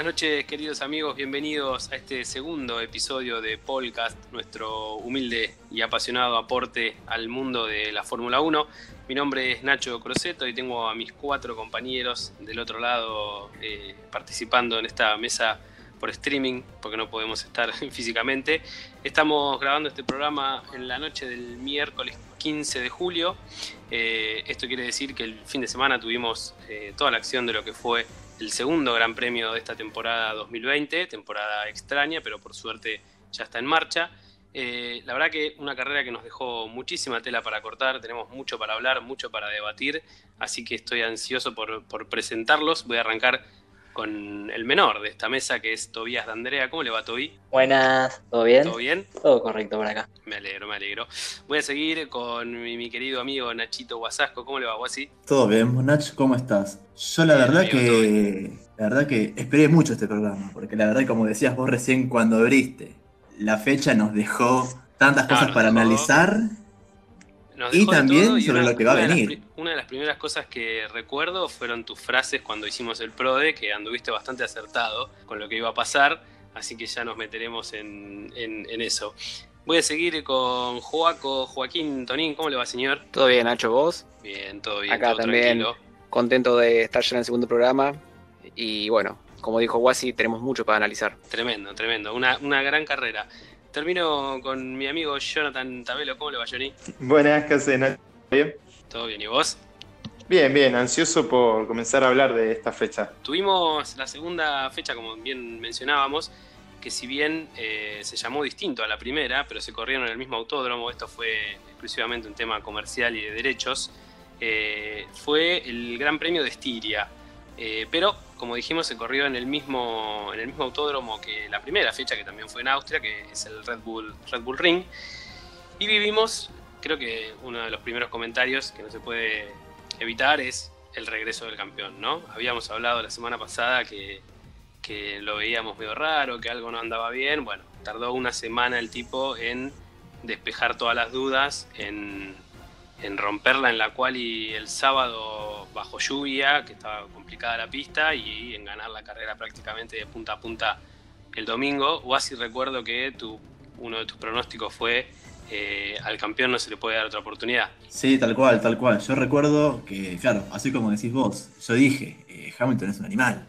buenas noches queridos amigos, bienvenidos a este segundo episodio de Podcast, nuestro humilde y apasionado aporte al mundo de la Fórmula 1. Mi nombre es Nacho Croceto y tengo a mis cuatro compañeros del otro lado eh, participando en esta mesa por streaming, porque no podemos estar físicamente. Estamos grabando este programa en la noche del miércoles 15 de julio. Eh, esto quiere decir que el fin de semana tuvimos eh, toda la acción de lo que fue el segundo Gran Premio de esta temporada 2020, temporada extraña, pero por suerte ya está en marcha. Eh, la verdad que una carrera que nos dejó muchísima tela para cortar, tenemos mucho para hablar, mucho para debatir, así que estoy ansioso por, por presentarlos. Voy a arrancar con el menor de esta mesa, que es Tobías de Andrea. ¿Cómo le va, Tobi? Buenas, ¿todo bien? ¿Todo bien? Todo correcto por acá. Me alegro, me alegro. Voy a seguir con mi, querido amigo Nachito Guasasco. ¿Cómo le va, Guasi? Todo bien, Nach, ¿cómo estás? Yo la verdad que la verdad que esperé mucho este programa, porque la verdad, como decías vos recién cuando abriste, la fecha nos dejó tantas cosas para analizar y también sobre lo que va a venir. una de las primeras cosas que recuerdo fueron tus frases cuando hicimos el PRODE, que anduviste bastante acertado con lo que iba a pasar, así que ya nos meteremos en, eso. Voy a seguir con Joaco, Joaquín Tonín, ¿cómo le va señor? Todo bien, Nacho, vos. Bien, todo bien. Acá también contento de estar ya en el segundo programa y bueno, como dijo Wasi, tenemos mucho para analizar. Tremendo, tremendo, una, una gran carrera. Termino con mi amigo Jonathan Tabelo. ¿Cómo le va, Johnny? Buenas, ¿qué haces? ¿Bien? Todo bien, ¿y vos? Bien, bien, ansioso por comenzar a hablar de esta fecha. Tuvimos la segunda fecha, como bien mencionábamos, que si bien eh, se llamó distinto a la primera, pero se corrieron en el mismo autódromo, esto fue exclusivamente un tema comercial y de derechos, eh, fue el Gran Premio de Estiria. Eh, pero como dijimos, se corrió en el mismo, en el mismo autódromo que la primera fecha, que también fue en Austria, que es el Red Bull, Red Bull Ring. Y vivimos, creo que uno de los primeros comentarios que no se puede evitar es el regreso del campeón, ¿no? Habíamos hablado la semana pasada que, que lo veíamos medio raro, que algo no andaba bien. Bueno, tardó una semana el tipo en despejar todas las dudas, en en romperla en la cual y el sábado bajo lluvia, que estaba complicada la pista, y en ganar la carrera prácticamente de punta a punta el domingo. O así recuerdo que tu, uno de tus pronósticos fue eh, al campeón no se le puede dar otra oportunidad. Sí, tal cual, tal cual. Yo recuerdo que, claro, así como decís vos, yo dije, eh, Hamilton es un animal.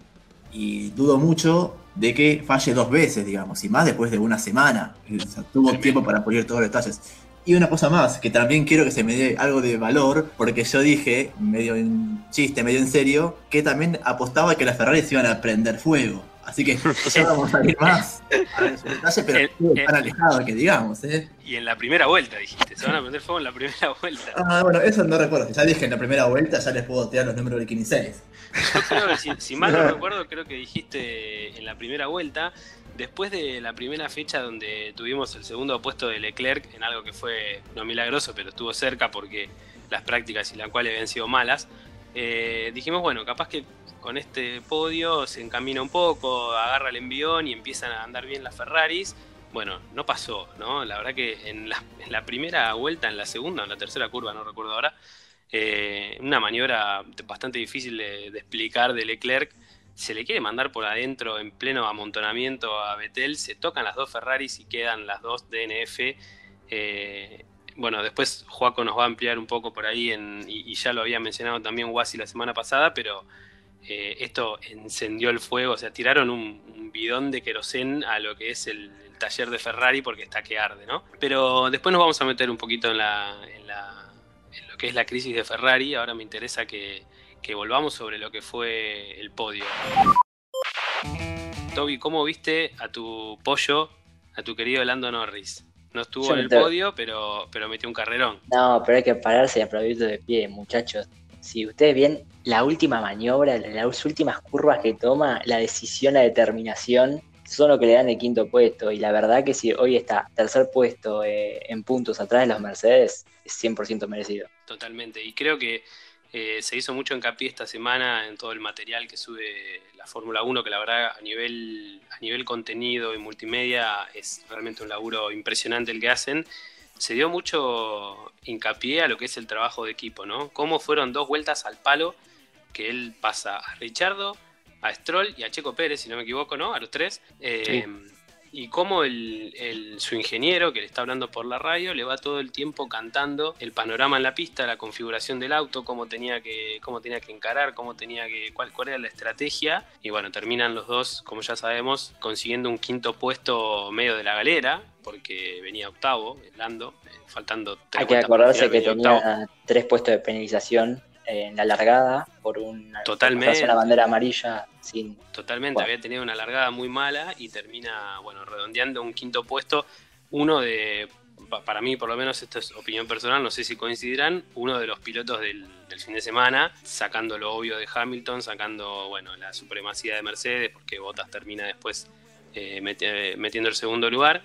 Y dudo mucho de que falle dos veces, digamos, y más después de una semana. tuvo tiempo para pulir todos los detalles. Y una cosa más, que también quiero que se me dé algo de valor, porque yo dije, medio en chiste, medio en serio, que también apostaba que las Ferraris iban a prender fuego. Así que ya vamos a ir más a ver detalle, pero el, tan alejado que digamos. ¿eh? Y en la primera vuelta dijiste, se van a prender fuego en la primera vuelta. Ah, bueno, eso no recuerdo. Ya dije en la primera vuelta, ya les puedo tirar los números de 15 Yo creo que, si, si mal no recuerdo, creo que dijiste en la primera vuelta después de la primera fecha donde tuvimos el segundo puesto de Leclerc en algo que fue no milagroso, pero estuvo cerca porque las prácticas y las cuales habían sido malas, eh, dijimos, bueno, capaz que con este podio se encamina un poco, agarra el envión y empiezan a andar bien las Ferraris. Bueno, no pasó, ¿no? La verdad que en la, primera vuelta, en la segunda, en la tercera curva, no recuerdo ahora, eh, una maniobra bastante difícil de explicar de Leclerc, se le quiere mandar por adentro en pleno amontonamiento a Betel, se tocan las dos Ferraris y quedan las dos DNF. Eh, bueno, después Joaco nos va a ampliar un poco por ahí, y, ya lo había mencionado también Wasi la semana pasada, pero eh, esto encendió el fuego, o sea, tiraron un, bidón de querosén a lo que es el, taller de Ferrari porque está que arde, ¿no? Pero después nos vamos a meter un poquito en, la, en, en lo que es la crisis de Ferrari, ahora me interesa que que volvamos sobre lo que fue el podio. Toby, ¿cómo viste a tu pollo, a tu querido Lando Norris? No estuvo en el podio, pero, pero metió un carrerón. No, pero hay que pararse y aplaudirlo de pie, muchachos. Si ustedes ven la última maniobra, las últimas curvas que toma, la decisión, la determinación, son lo que le dan el quinto puesto. Y la verdad que si hoy está tercer puesto eh, en puntos atrás de los Mercedes, es 100% merecido. Totalmente. Y creo que eh, se hizo mucho hincapié esta semana en todo el material que sube la Fórmula 1, que la verdad a nivel, a nivel contenido y multimedia es realmente un laburo impresionante el que hacen. Se dio mucho hincapié a lo que es el trabajo de equipo, ¿no? Cómo fueron dos vueltas al palo que él pasa a Richardo, a Stroll y a Checo Pérez, si no me equivoco, ¿no? A los tres. Eh, y cómo el, el- su ingeniero, que le está hablando por la radio, le va todo el tiempo cantando el panorama en la pista, la configuración del auto, cómo tenía que, cómo tenía que encarar, cómo tenía que, cuál, cuál era la estrategia. Y bueno, terminan los dos, como ya sabemos, consiguiendo un quinto puesto medio de la galera, porque venía octavo, Lando, eh, faltando tres Hay que acordarse que octavo. tenía tres puestos de penalización en la largada por una, Totalmente. una bandera amarilla sin Totalmente, Bueno. había tenido una largada muy mala y termina, bueno, redondeando un quinto puesto. Uno de, pa- para mí por lo menos, esto es opinión personal, no sé si coincidirán, uno de los pilotos del, del fin de semana, sacando lo obvio de Hamilton, sacando, bueno, la supremacía de Mercedes, porque Bottas termina después eh, meti- eh, metiendo el segundo lugar.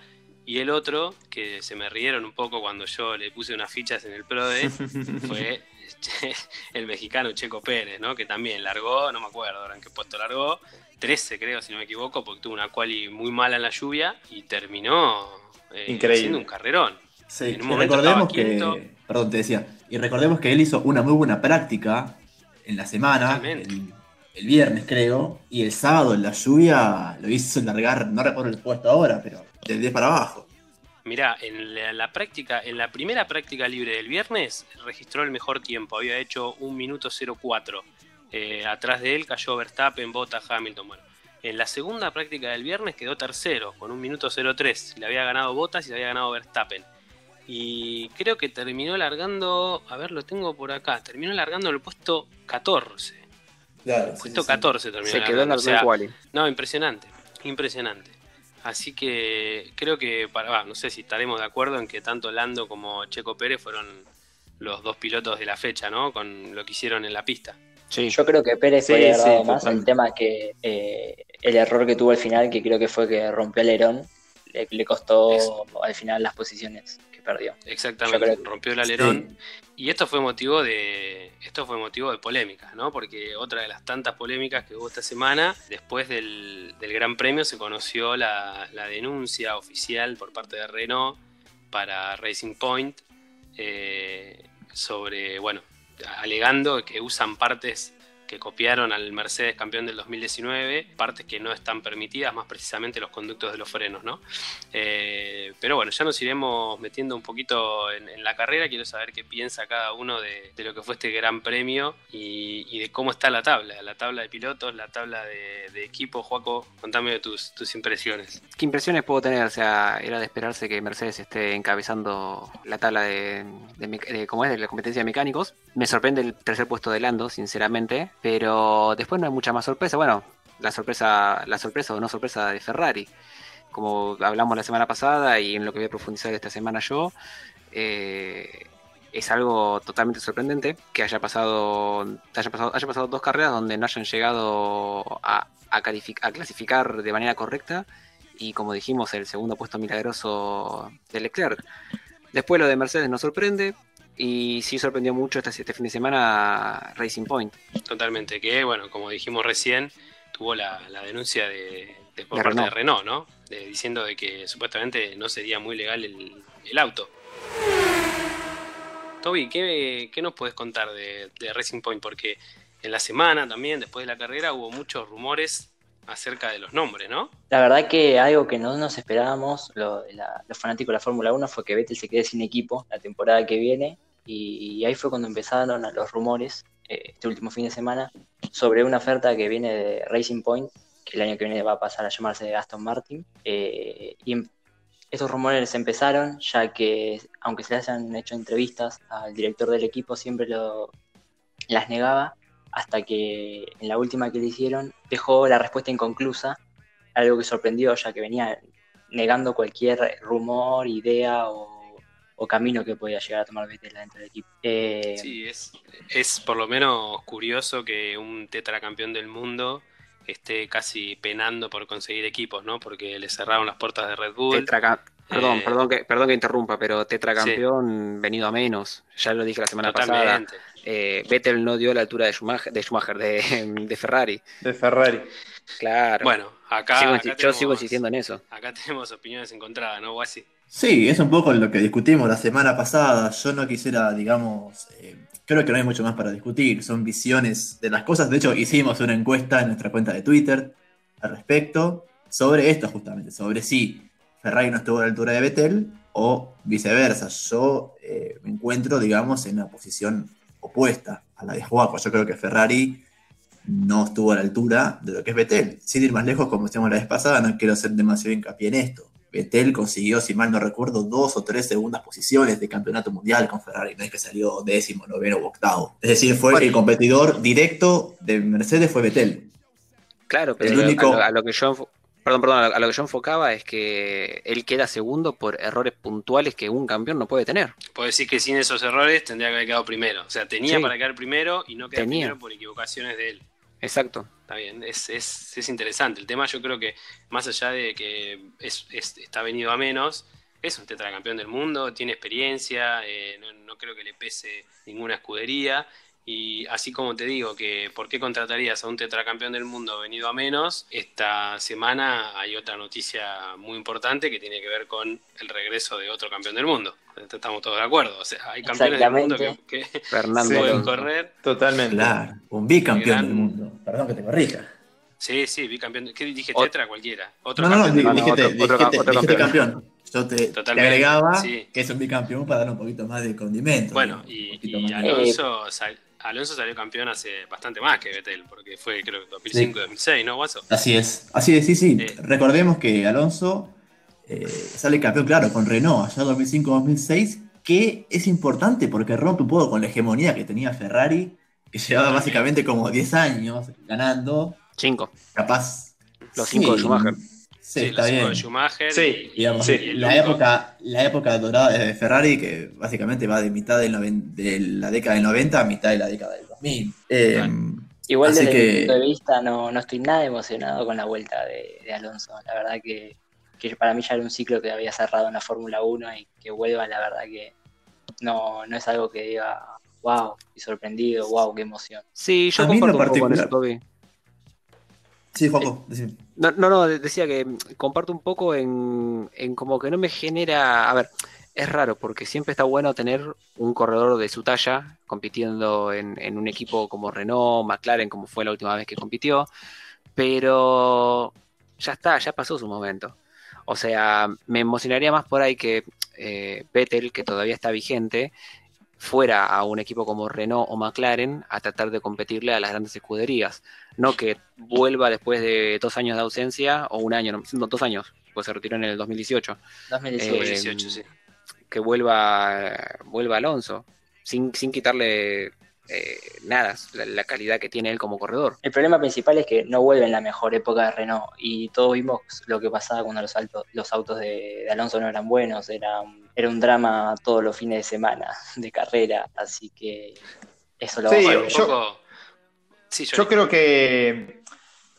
Y el otro, que se me rieron un poco cuando yo le puse unas fichas en el PRODE, fue el mexicano Checo Pérez, ¿no? Que también largó, no me acuerdo ahora en qué puesto largó, 13 creo, si no me equivoco, porque tuvo una quali muy mala en la lluvia y terminó eh, Increíble. haciendo un carrerón. Sí, En un y momento recordemos que. Perdón, te decía. Y recordemos que él hizo una muy buena práctica en la semana, el, el viernes creo, y el sábado en la lluvia lo hizo largar, no recuerdo el puesto ahora, pero del 10 para abajo. Mirá, en la, la práctica, en la primera práctica libre del viernes registró el mejor tiempo, había hecho un minuto 04. Eh, atrás de él cayó Verstappen, Bottas, Hamilton. Bueno, en la segunda práctica del viernes quedó tercero, con un minuto 03. Le había ganado Bottas y le había ganado Verstappen. Y creo que terminó largando, a ver, lo tengo por acá, terminó largando el puesto 14. Claro, Puesto 14 terminó Se quedó en la o sea, no, impresionante, impresionante. Así que creo que, para, va, no sé si estaremos de acuerdo en que tanto Lando como Checo Pérez fueron los dos pilotos de la fecha, ¿no? Con lo que hicieron en la pista. Sí. Yo creo que Pérez Sí, haber sí, más. El tema que eh, el error que tuvo al final, que creo que fue que rompió el alerón, le, le costó al final las posiciones perdió. Exactamente, rompió el alerón. Y esto fue motivo de esto fue motivo de polémicas, ¿no? Porque otra de las tantas polémicas que hubo esta semana, después del, del Gran Premio se conoció la, la denuncia oficial por parte de Renault para Racing Point eh, sobre, bueno, alegando que usan partes que copiaron al Mercedes campeón del 2019, partes que no están permitidas, más precisamente los conductos de los frenos, ¿no? Eh, pero bueno, ya nos iremos metiendo un poquito en, la carrera. Quiero saber qué piensa cada uno de, lo que fue este gran premio y, de cómo está la tabla, la tabla de pilotos, la tabla de, de equipo. Juaco, contame tus, tus impresiones. ¿Qué impresiones puedo tener? O sea, era de esperarse que Mercedes esté encabezando la tabla de, de, mec- de- ¿cómo es? de la competencia de mecánicos. Me sorprende el tercer puesto de Lando, sinceramente, pero después no hay mucha más sorpresa. Bueno, la sorpresa, la sorpresa o no sorpresa de Ferrari. Como hablamos la semana pasada y en lo que voy a profundizar esta semana yo, eh, es algo totalmente sorprendente que haya pasado, haya pasado, dos carreras donde no hayan llegado a, a clasificar de manera correcta y como dijimos el segundo puesto milagroso de Leclerc. Después lo de Mercedes nos sorprende y sí sorprendió mucho este, este fin de semana Racing Point. Totalmente, que bueno, como dijimos recién, tuvo la, la denuncia de, de- por De parte Renault. de Renault, ¿no? De- diciendo de que supuestamente no sería muy legal el, el auto. Toby, ¿qué, qué nos puedes contar de, de Racing Point? Porque en la semana también, después de la carrera, hubo muchos rumores acerca de los nombres, ¿no? La verdad que algo que no nos esperábamos, lo de la- los fanáticos de la Fórmula 1, fue que Vettel se quede sin equipo la temporada que viene. Y, ahí fue cuando empezaron los rumores, eh, este último fin de semana, sobre una oferta que viene de Racing Point, que el año que viene va a pasar a llamarse Aston Martin. Eh, y em- estos rumores empezaron, ya que aunque se le hayan hecho entrevistas al director del equipo, siempre lo, las negaba, hasta que en la última que le hicieron dejó la respuesta inconclusa, algo que sorprendió, ya que venía negando cualquier rumor, idea o, o camino que podía llegar a tomar Vettel dentro del equipo. Eh, Sí, es, es por lo menos curioso que un tetracampeón del mundo esté casi penando por conseguir equipos, ¿no? Porque le cerraron las puertas de Red Bull. Tetraca- Perdón, Eh, perdón, que, perdón que interrumpa, pero tetracampeón venido a menos. Ya lo dije la semana pasada. Eh, Vettel no dio la altura de Schumacher, de, Schumacher, de, de Ferrari. De Ferrari. Claro. Bueno, acá, Sigo acá insi- yo tenemos- sigo insistiendo en eso. Acá tenemos opiniones encontradas, ¿no, Guasi? Sí, es un poco lo que discutimos la semana pasada. Yo no quisiera, digamos, eh, creo que no hay mucho más para discutir. Son visiones de las cosas. De hecho, hicimos una encuesta en nuestra cuenta de Twitter al respecto sobre esto justamente, sobre si Ferrari no estuvo a la altura de Vettel o viceversa. Yo eh, me encuentro, digamos, en una posición opuesta a la de Juaco. Yo creo que Ferrari no estuvo a la altura de lo que es Vettel. Sin ir más lejos, como decíamos la vez pasada, no quiero hacer demasiado hincapié en esto. Vettel consiguió, si mal no recuerdo, dos o tres segundas posiciones de campeonato mundial con Ferrari, no es que salió décimo, noveno o octavo. Es decir, fue el competidor directo de Mercedes fue Vettel. Claro, pero a, lo, que yo Perdón, perdón, a lo que yo enfocaba es que él queda segundo por errores puntuales que un campeón no puede tener. Puedo decir que sin esos errores tendría que haber quedado primero. O sea, tenía para quedar primero y no quedar primero por equivocaciones de él. Exacto. Está bien, es, es, es, interesante. El tema yo creo que más allá de que es, está venido a menos, es un tetracampeón del mundo, tiene experiencia, eh, no, creo que le pese ninguna escudería y así como te digo que por qué contratarías a un tetracampeón del mundo venido a menos, esta semana hay otra noticia muy importante que tiene que ver con el regreso de otro campeón del mundo. Estamos todos de acuerdo. O sea, hay campeones del mundo que, Fernando pueden correr. Totalmente. Claro, un bicampeón del mundo. Perdón que te corrija. Sí, sí, bicampeón. ¿Qué dije? Tetra cualquiera. Otro no, no, no, dijiste, dijiste, campeón. Yo te, te agregaba que es un bicampeón para dar un poquito más de condimento. Bueno, y, y Alonso Alonso salió campeón hace bastante más que Vettel, porque fue creo que 2005-2006, ¿no, Guaso? Así es, así es, sí, sí. Eh. Recordemos que Alonso eh, sale campeón, claro, con Renault allá 2005-2006, que es importante porque rompe un poco con la hegemonía que tenía Ferrari, que llevaba básicamente como 10 años ganando. 5. Capaz. Los 5 de Schumacher. Sí, está bien. Schumacher sí, la, época, la época dorada de Ferrari, que básicamente va de mitad de la década del 90 a mitad de la década del 2000. Eh, Igual desde mi punto de vista no, no, estoy nada emocionado con la vuelta de, Alonso. La verdad que, para mí ya era un ciclo que había cerrado en la Fórmula 1 y que vuelva, la verdad que no, no es algo que diga, wow, y sorprendido, wow, qué emoción. Sí, yo comparto un poco con eso, Toby. Sí, Juanjo, no, no, no, decía que comparto un poco en, en, como que no me genera. A ver, es raro porque siempre está bueno tener un corredor de su talla compitiendo en, en un equipo como Renault, McLaren, como fue la última vez que compitió, pero ya está, ya pasó su momento. O sea, me emocionaría más por ahí que eh, Vettel, que todavía está vigente, fuera a un equipo como Renault o McLaren a tratar de competirle a las grandes escuderías. No que vuelva después de dos años de ausencia, o un año, no, dos años, pues se retiró en el 2018. 2018, sí. Que vuelva, vuelva Alonso, sin, sin quitarle eh, nada, la, calidad que tiene él como corredor. El problema principal es que no vuelve en la mejor época de Renault y todos vimos lo que pasaba cuando los, los autos de, Alonso no eran buenos, era, era un drama todos los fines de semana de carrera, así que eso lo sí, yo, yo creo que,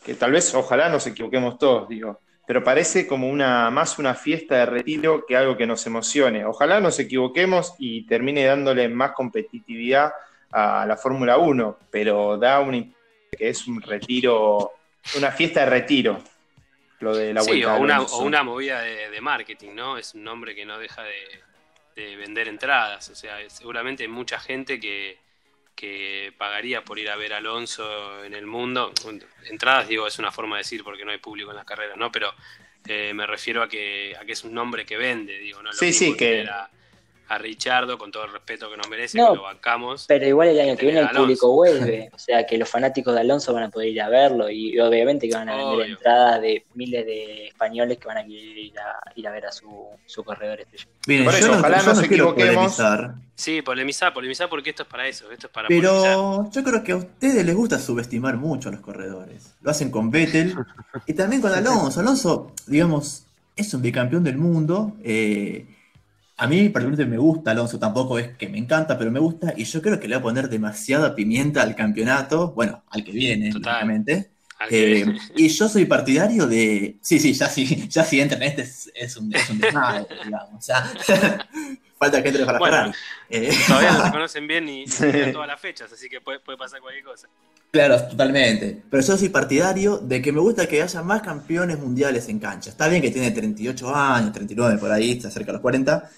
que tal vez, ojalá nos equivoquemos todos, digo, pero parece como una más una fiesta de retiro que algo que nos emocione. Ojalá nos equivoquemos y termine dándole más competitividad a la Fórmula 1, pero da un que es un retiro, una fiesta de retiro, lo de la sí, o una, o una, movida de, marketing, ¿no? Es un nombre que no deja de, vender entradas, o sea, seguramente hay mucha gente que, que pagaría por ir a ver a Alonso en el mundo. Entradas, digo, es una forma de decir porque no hay público en las carreras, ¿no? Pero eh, me refiero a que, a que es un nombre que vende, digo, ¿no? sí, sí, que a Richardo, con todo el respeto que nos merece, que lo bancamos. Pero igual el año que viene el público vuelve, o sea que los fanáticos de Alonso van a poder ir a verlo y obviamente que van a vender entradas de miles de españoles que van a querer ir a, ir a ver a su, su corredor Miren, Por eso, ojalá no, nos equivoquemos. Sí, polemizar, polemizar porque esto es para eso, esto es para Pero yo creo que a ustedes les gusta subestimar mucho a los corredores. Lo hacen con Vettel y también con Alonso. Alonso, digamos, es un bicampeón del mundo. Eh, a mí particularmente me gusta Alonso, tampoco es que me encanta, pero me gusta y yo creo que le voy a poner demasiada pimienta al campeonato, bueno, al que viene, totalmente. Eh, y yo soy partidario de. Sí, sí, ya sí, ya si entran en este es, un, es un desmadre, digamos. O sea, falta que entre para bueno, eh, Todavía no se conocen bien ni, ni todas las fechas, así que puede, puede, pasar cualquier cosa. Claro, totalmente. Pero yo soy partidario de que me gusta que haya más campeones mundiales en cancha. Está bien que tiene 38 años, 39 por ahí, está cerca de los 40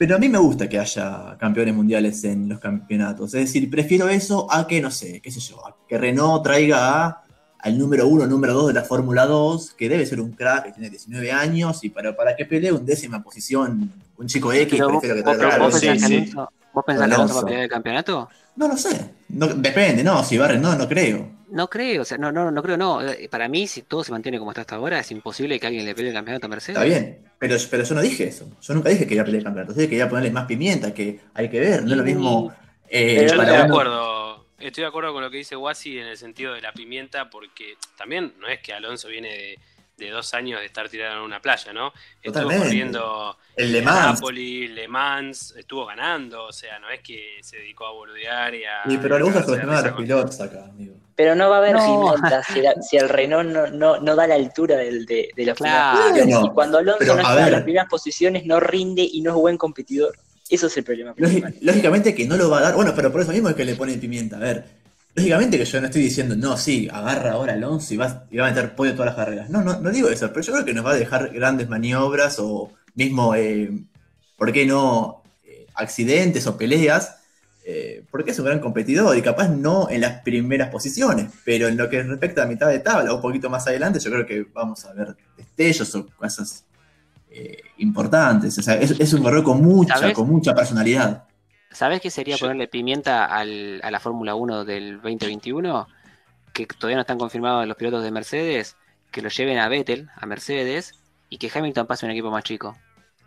Pero a mí me gusta que haya campeones mundiales en los campeonatos. Es decir, prefiero eso a que, no sé, qué sé yo, a que Renault traiga al número uno, número dos de la Fórmula 2, que debe ser un crack, que tiene 19 años, y para, para que pelee un décima posición, un chico X, prefiero que traiga ¿Vos, sí, sí. ¿Vos pensás que Alonso va a pelear el campeonato? No lo sé. depende, no, si va Renault no creo. No creo, o sea, no, no, no creo, no. Eh, para mí, si todo se mantiene como está hasta ahora, es imposible que alguien le pelee el campeonato a Mercedes. Está bien, pero, pero yo no dije eso. Yo nunca dije que iba a pelear el campeonato. Dije que iba a ponerle más pimienta, que hay que ver, no es lo mismo. Eh, yo estoy de acuerdo. Estoy de acuerdo con lo que dice Wasi en el sentido de la pimienta, porque también no es que Alonso viene de de dos años de estar tirado en una playa, ¿no? Estuvo corriendo el Le Mans. Napoli, Le Mans, estuvo ganando, o sea, no es que se dedicó a boludear y a. Sí, pero le gusta a los pilotos acá, amigo. Pero no va a haber no. si, el Renault no, no, da la altura del, de, de los claro. Y cuando Alonso no está en las primeras posiciones, no rinde y no es buen competidor. Eso es el problema. Lógicamente que no lo va a dar. Bueno, pero por eso mismo es que le pone pimienta. A ver, Lógicamente que yo no estoy diciendo, no, sí, agarra ahora Alonso y va, y va a meter pollo todas las carreras. No, no, no digo eso, pero yo creo que nos va a dejar grandes maniobras o mismo, eh, ¿por qué no? Eh, accidentes o peleas, eh, porque es un gran competidor y capaz no en las primeras posiciones, pero en lo que respecta a mitad de tabla o un poquito más adelante, yo creo que vamos a ver destellos o cosas importantes. O sea, es, un corredor con mucha, con mucha personalidad. ¿Sabes qué sería ponerle pimienta al, a la Fórmula 1 del 2021? Que todavía no están confirmados los pilotos de Mercedes, que lo lleven a Vettel, a Mercedes, y que Hamilton pase a un equipo más chico.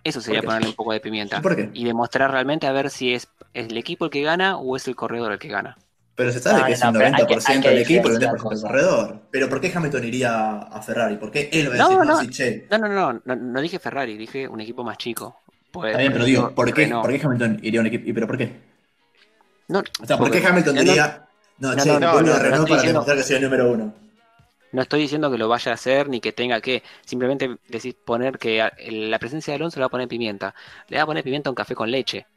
Eso sería ponerle un poco de pimienta. Y demostrar realmente a ver si es, el equipo el que gana o es el corredor el que gana. Pero se sabe que es un 90% el equipo y un 10% el corredor. Pero ¿por qué Hamilton iría a Ferrari? ¿Por qué él va a decir, no, no, no, no, no, no, dije Ferrari, dije un equipo más chico. Pues, Está bien, pero digo, ¿por qué, ¿por qué Hamilton iría a un equipo? ¿Y pero por qué? No, o sea, ¿por qué Hamilton diría, no, no, che, no, no, Renault para demostrar que soy el número uno? No estoy diciendo que lo vaya a hacer ni que tenga que. Simplemente decís poner que la presencia de Alonso le va a poner pimienta. Le va a poner pimienta a un café con leche.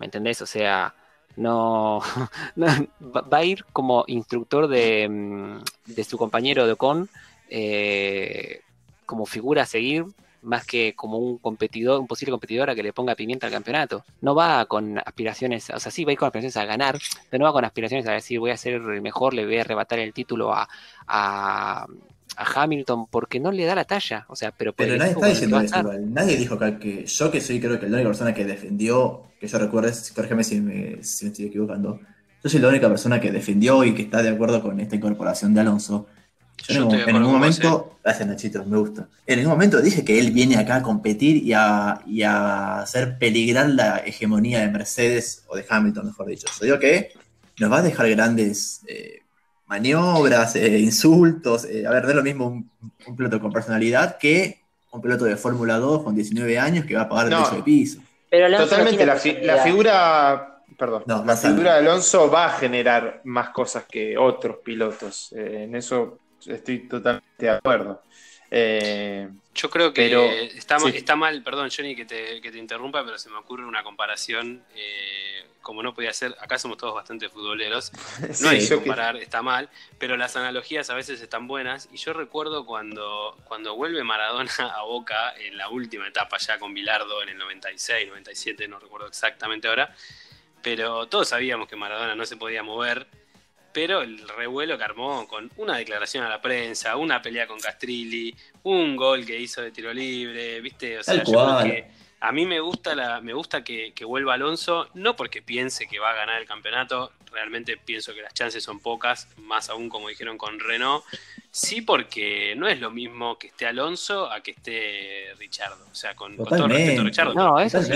¿Me entendés? O sea, no. va a ir como instructor de, mm, de su compañero de Ocon. Eh, como figura a seguir más que como un competidor, un posible competidor a que le ponga pimienta al campeonato. No va con aspiraciones, o sea, sí va a ir con aspiraciones a ganar, pero no va con aspiraciones a decir voy a ser el mejor, le voy a arrebatar el título a, a, Hamilton porque no le da la talla. O sea, pero, pero nadie está diciendo eso Nadie dijo que, yo que soy creo que la única persona que defendió, que yo recuerdo, corrígeme si me, si me estoy equivocando, yo soy la única persona que defendió y que está de acuerdo con esta incorporación de Alonso en, ningún momento, gracias Nachito, me gusta. En ningún momento dije que él viene acá a competir y a, hacer peligrar la hegemonía de Mercedes o de Hamilton, mejor dicho. Yo digo que nos va a dejar grandes eh, maniobras, eh, insultos. Eh, a ver, no es lo mismo un, piloto con personalidad que un piloto de Fórmula 2 con 19 años que va a pagar el precio de piso. totalmente, la, figura perdón. la figura de Alonso va a generar más cosas que otros pilotos. en eso estoy totalmente de acuerdo. Eh, Yo creo que está, está, mal, perdón Johnny que te, que te, interrumpa, pero se me ocurre una comparación, eh, como no podía ser, acá somos todos bastante futboleros, no hay que comparar, está mal, pero las analogías a veces están buenas, y yo recuerdo cuando, cuando vuelve Maradona a Boca en la última etapa ya con Bilardo en el 96, 97, no recuerdo exactamente ahora, pero todos sabíamos que Maradona no se podía mover, pero el revuelo que armó con una declaración a la prensa, una pelea con Castrilli, un gol que hizo de tiro libre, ¿viste? O sea, yo que a mí me gusta la, me gusta que, vuelva Alonso, no porque piense que va a ganar el campeonato, realmente pienso que las chances son pocas, más aún como dijeron con Renault, sí porque no es lo mismo que esté Alonso a que esté Richardo, o sea, con, todo respeto a Richardo. No, eso es,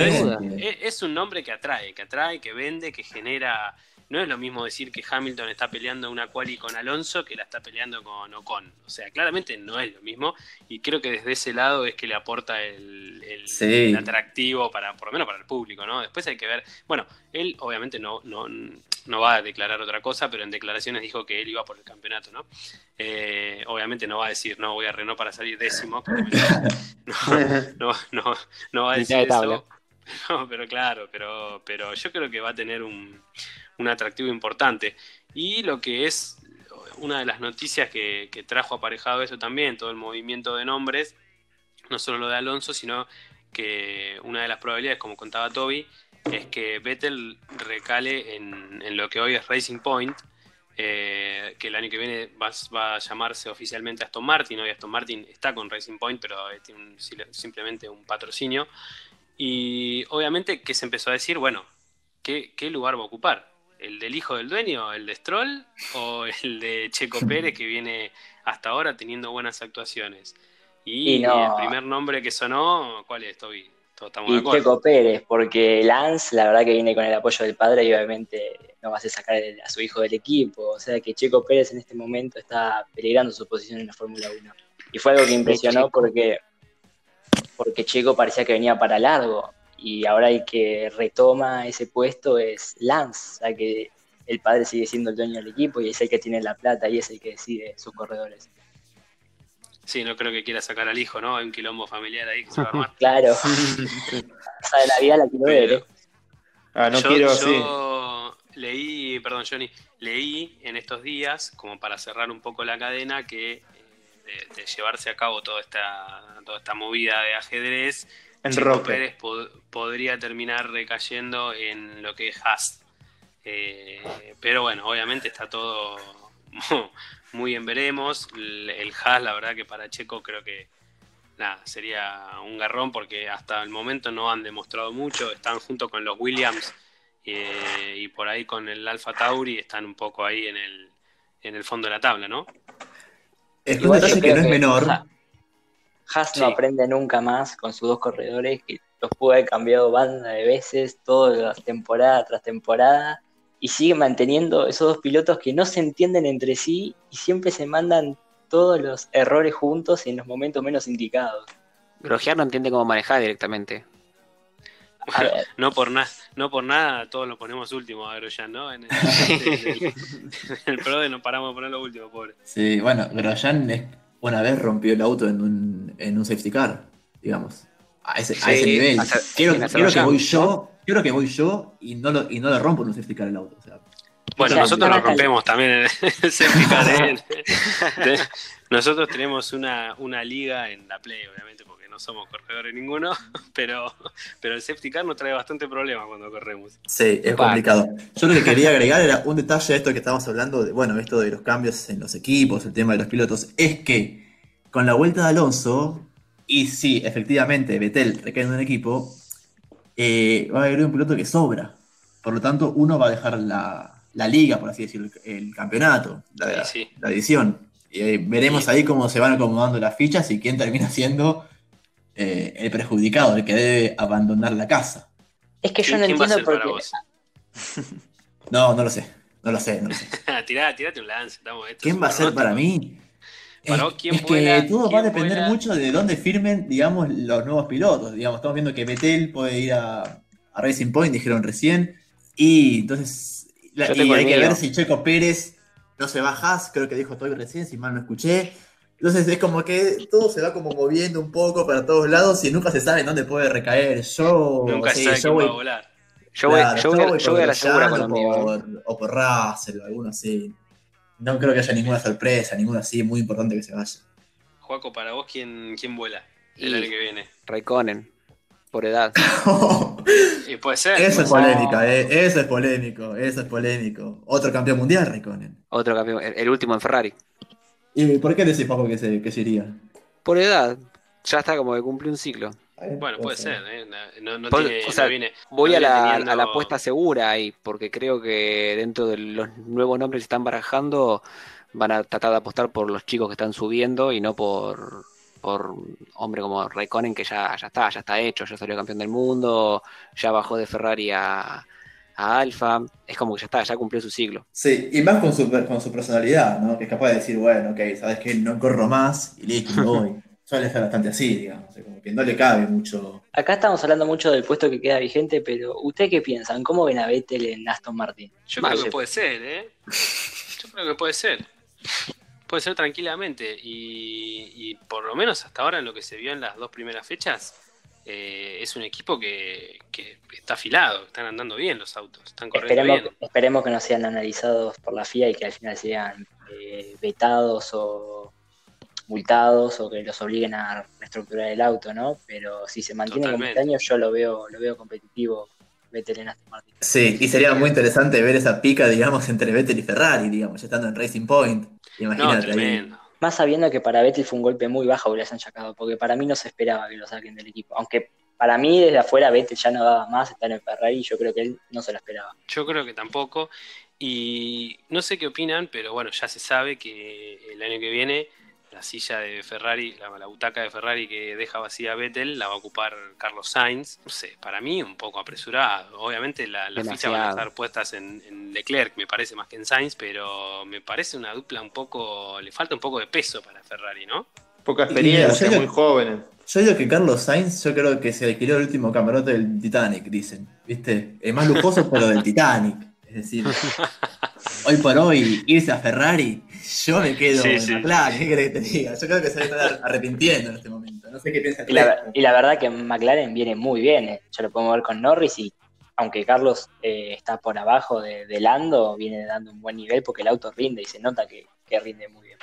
es un nombre que atrae, que atrae, que vende, que genera no es lo mismo decir que Hamilton está peleando una quali con Alonso que la está peleando con Ocon. O sea, claramente no es lo mismo. Y creo que desde ese lado es que le aporta el, atractivo para, por lo menos para el público, ¿no? Después hay que ver. Bueno, él obviamente no, no, no va a declarar otra cosa, pero en declaraciones dijo que él iba por el campeonato, ¿no? Eh, obviamente no va a decir, no, voy a Renault para salir décimo. No, no, no, va a decir eso. No, pero claro, pero, pero yo creo que va a tener un, un atractivo importante. Y lo que es una de las noticias que, trajo aparejado eso también, todo el movimiento de nombres, no solo lo de Alonso, sino que una de las probabilidades, como contaba Toby, es que Vettel recale en, lo que hoy es Racing Point, eh, que el año que viene va, a llamarse oficialmente Aston Martin. Hoy Aston Martin está con Racing Point, pero tiene simplemente un patrocinio. Y obviamente que se empezó a decir, bueno, ¿qué, lugar va a ocupar? ¿El del hijo del dueño, el de Stroll o el de Checo Pérez que viene hasta ahora teniendo buenas actuaciones? Y, el primer nombre que sonó, ¿cuál es, Toby? y Checo Pérez, porque Lance, la verdad que viene con el apoyo del padre y obviamente no va a sacar a su hijo del equipo. O sea que Checo Pérez en este momento está peligrando su posición en la Fórmula 1. Y fue algo que impresionó porque, porque Checo parecía que venía para largo. Y ahora el que retoma ese puesto es Lance. O sea que el padre sigue siendo el dueño del equipo y es el que tiene la plata y es el que decide sus corredores. Sí, no creo que quiera sacar al hijo, ¿no? Hay un quilombo familiar ahí que se va a armar. claro. o sea, de la vida la quiero ver, ¿eh? Ah, no yo, quiero, yo leí, perdón, Johnny, leí en estos días, como para cerrar un poco la cadena, que eh, de, llevarse a cabo toda esta, toda esta movida de ajedrez, en Pérez podría terminar recayendo en lo que es Haas. Eh, pero bueno, obviamente está todo muy en veremos. El, el Haas, la verdad que para Checo creo que nada, sería un garrón porque hasta el momento no han demostrado mucho. Están junto con los Williams eh, y por ahí con el Alfa Tauri están un poco ahí en el, en el fondo de la tabla, ¿no? Es un detalle que no es menor. Haas no aprende nunca más con sus dos corredores, que los puede haber cambiado banda de veces, todas temporada tras temporada, y sigue manteniendo esos dos pilotos que no se entienden entre sí y siempre se mandan todos los errores juntos en los momentos menos indicados. Grosjean no entiende cómo manejar directamente. no por nada, no por nada todos lo ponemos último a Grosjean, ¿no? En el, pro de no paramos de ponerlo último, pobre. Sí, bueno, Grosjean una vez rompió el auto en un, en un safety car, digamos. A ese, a ese nivel. quiero, que voy yo, quiero que voy yo y no lo, y no le rompo en un safety car el auto. O sea, bueno, nosotros lo rompemos también en el safety nosotros tenemos una, una liga en la Play, obviamente, no somos corredores ninguno, pero, pero el safety car nos trae bastante problema cuando corremos. Sí, es complicado. Yo lo que quería agregar era un detalle a esto que estábamos hablando, de, bueno, esto de los cambios en los equipos, el tema de los pilotos, es que con la vuelta de Alonso, y sí, efectivamente, Betel recae en un equipo, eh, va a haber un piloto que sobra. Por lo tanto, uno va a dejar la, la liga, por así decirlo, el, campeonato, la, la edición. Y veremos ahí cómo se van acomodando las fichas y quién termina siendo eh, el perjudicado, el que debe abandonar la casa. Es que yo no entiendo por qué. No, no lo sé. No lo sé, no lo sé. Tirá, tirate un lance. ¿Quién va a ser para mí? es, que todo va a depender mucho de dónde firmen, digamos, los nuevos pilotos. Digamos, estamos viendo que Betel puede ir a, a Racing Point, dijeron recién. Y entonces y hay que ver si Checo Pérez no se baja, creo que dijo Toy recién, si mal no escuché. Entonces es como que todo se va como moviendo un poco para todos lados y nunca se sabe en dónde puede recaer. Yo, nunca sí, yo voy, a volar. Yo, voy, yo, voy, yo voy a la segura con por, O por Russell o alguno así. No creo que haya ninguna sorpresa, ninguna así muy importante que se vaya. Juaco, para vos, ¿quién, quién vuela el año que viene? Raikkonen por edad. y puede ser. Eso es polémica, eh, eso es polémico, eso es polémico. Otro campeón mundial, Raikkonen. Otro campeón, el, último en Ferrari. ¿Y por qué decís, Paco, que se, que se iría? Por edad, ya está como que cumple un ciclo. Bueno, puede ser, ¿eh? no, no tiene, o sea, viene, voy a, la, a la apuesta segura ahí, porque creo que dentro de los nuevos nombres que están barajando, van a tratar de apostar por los chicos que están subiendo y no por por hombre como Raikkonen que ya, ya está, ya está hecho, ya salió campeón del mundo, ya bajó de Ferrari a, a Alfa, es como que ya está, ya cumplió su ciclo. Sí, y más con su, con su personalidad, ¿no? Que es capaz de decir, bueno, ok, sabes que no corro más y listo, me voy. Suele ser bastante así, digamos, como que no le cabe mucho. Acá estamos hablando mucho del puesto que queda vigente, pero ¿ustedes qué piensan? ¿Cómo ven a Vettel en Aston Martin? Yo creo que puede ser, ¿eh? Yo creo que puede ser. Puede ser tranquilamente. Y, por lo menos hasta ahora en lo que se vio en las dos primeras fechas, eh, es un equipo que, está afilado, están andando bien los autos, están corriendo esperemos, bien. Esperemos que no sean analizados por la FIA y que al final sean eh, vetados o, multados o que los obliguen a reestructurar el auto, ¿no? Pero si se mantiene como este año, yo lo veo, lo veo competitivo Vettel en Aston Martin. Sí, y sería muy interesante ver esa pica, digamos, entre Vettel y Ferrari, digamos, ya estando en Racing Point. Imagínate. Más sabiendo que para Vettel fue un golpe muy bajo que le hayan sacado, porque para mí no se esperaba que lo saquen del equipo. Aunque para mí desde afuera Vettel ya no daba más estar en Ferrari, yo creo que él no se lo esperaba. Yo creo que tampoco. Y no sé qué opinan, pero bueno, ya se sabe que el año que viene la silla de Ferrari, la, butaca de Ferrari que deja vacía Vettel, la va a ocupar Carlos Sainz. No sé, para mí un poco apresurado. Obviamente la, la ficha van a estar puestas en, Leclerc, me parece más que en Sainz, pero me parece una dupla un poco, le falta un poco de peso para Ferrari, ¿no? Poca experiencia, muy jóvenes. Yo digo que Carlos Sainz, yo creo que se adquirió el último camarote del Titanic, dicen. ¿Viste? Es más lujoso, pero del Titanic. Es decir, hoy por hoy, irse a Ferrari, yo me quedo en sí. McLaren. ¿Qué querés que te diga? Yo creo que se va a estar arrepintiendo en este momento. No sé qué piensa y la, y la verdad que McLaren viene muy bien. Eh. Ya lo podemos ver con Norris y aunque Carlos eh, está por abajo de, Lando, viene dando un buen nivel porque el auto rinde y se nota que, rinde muy bien.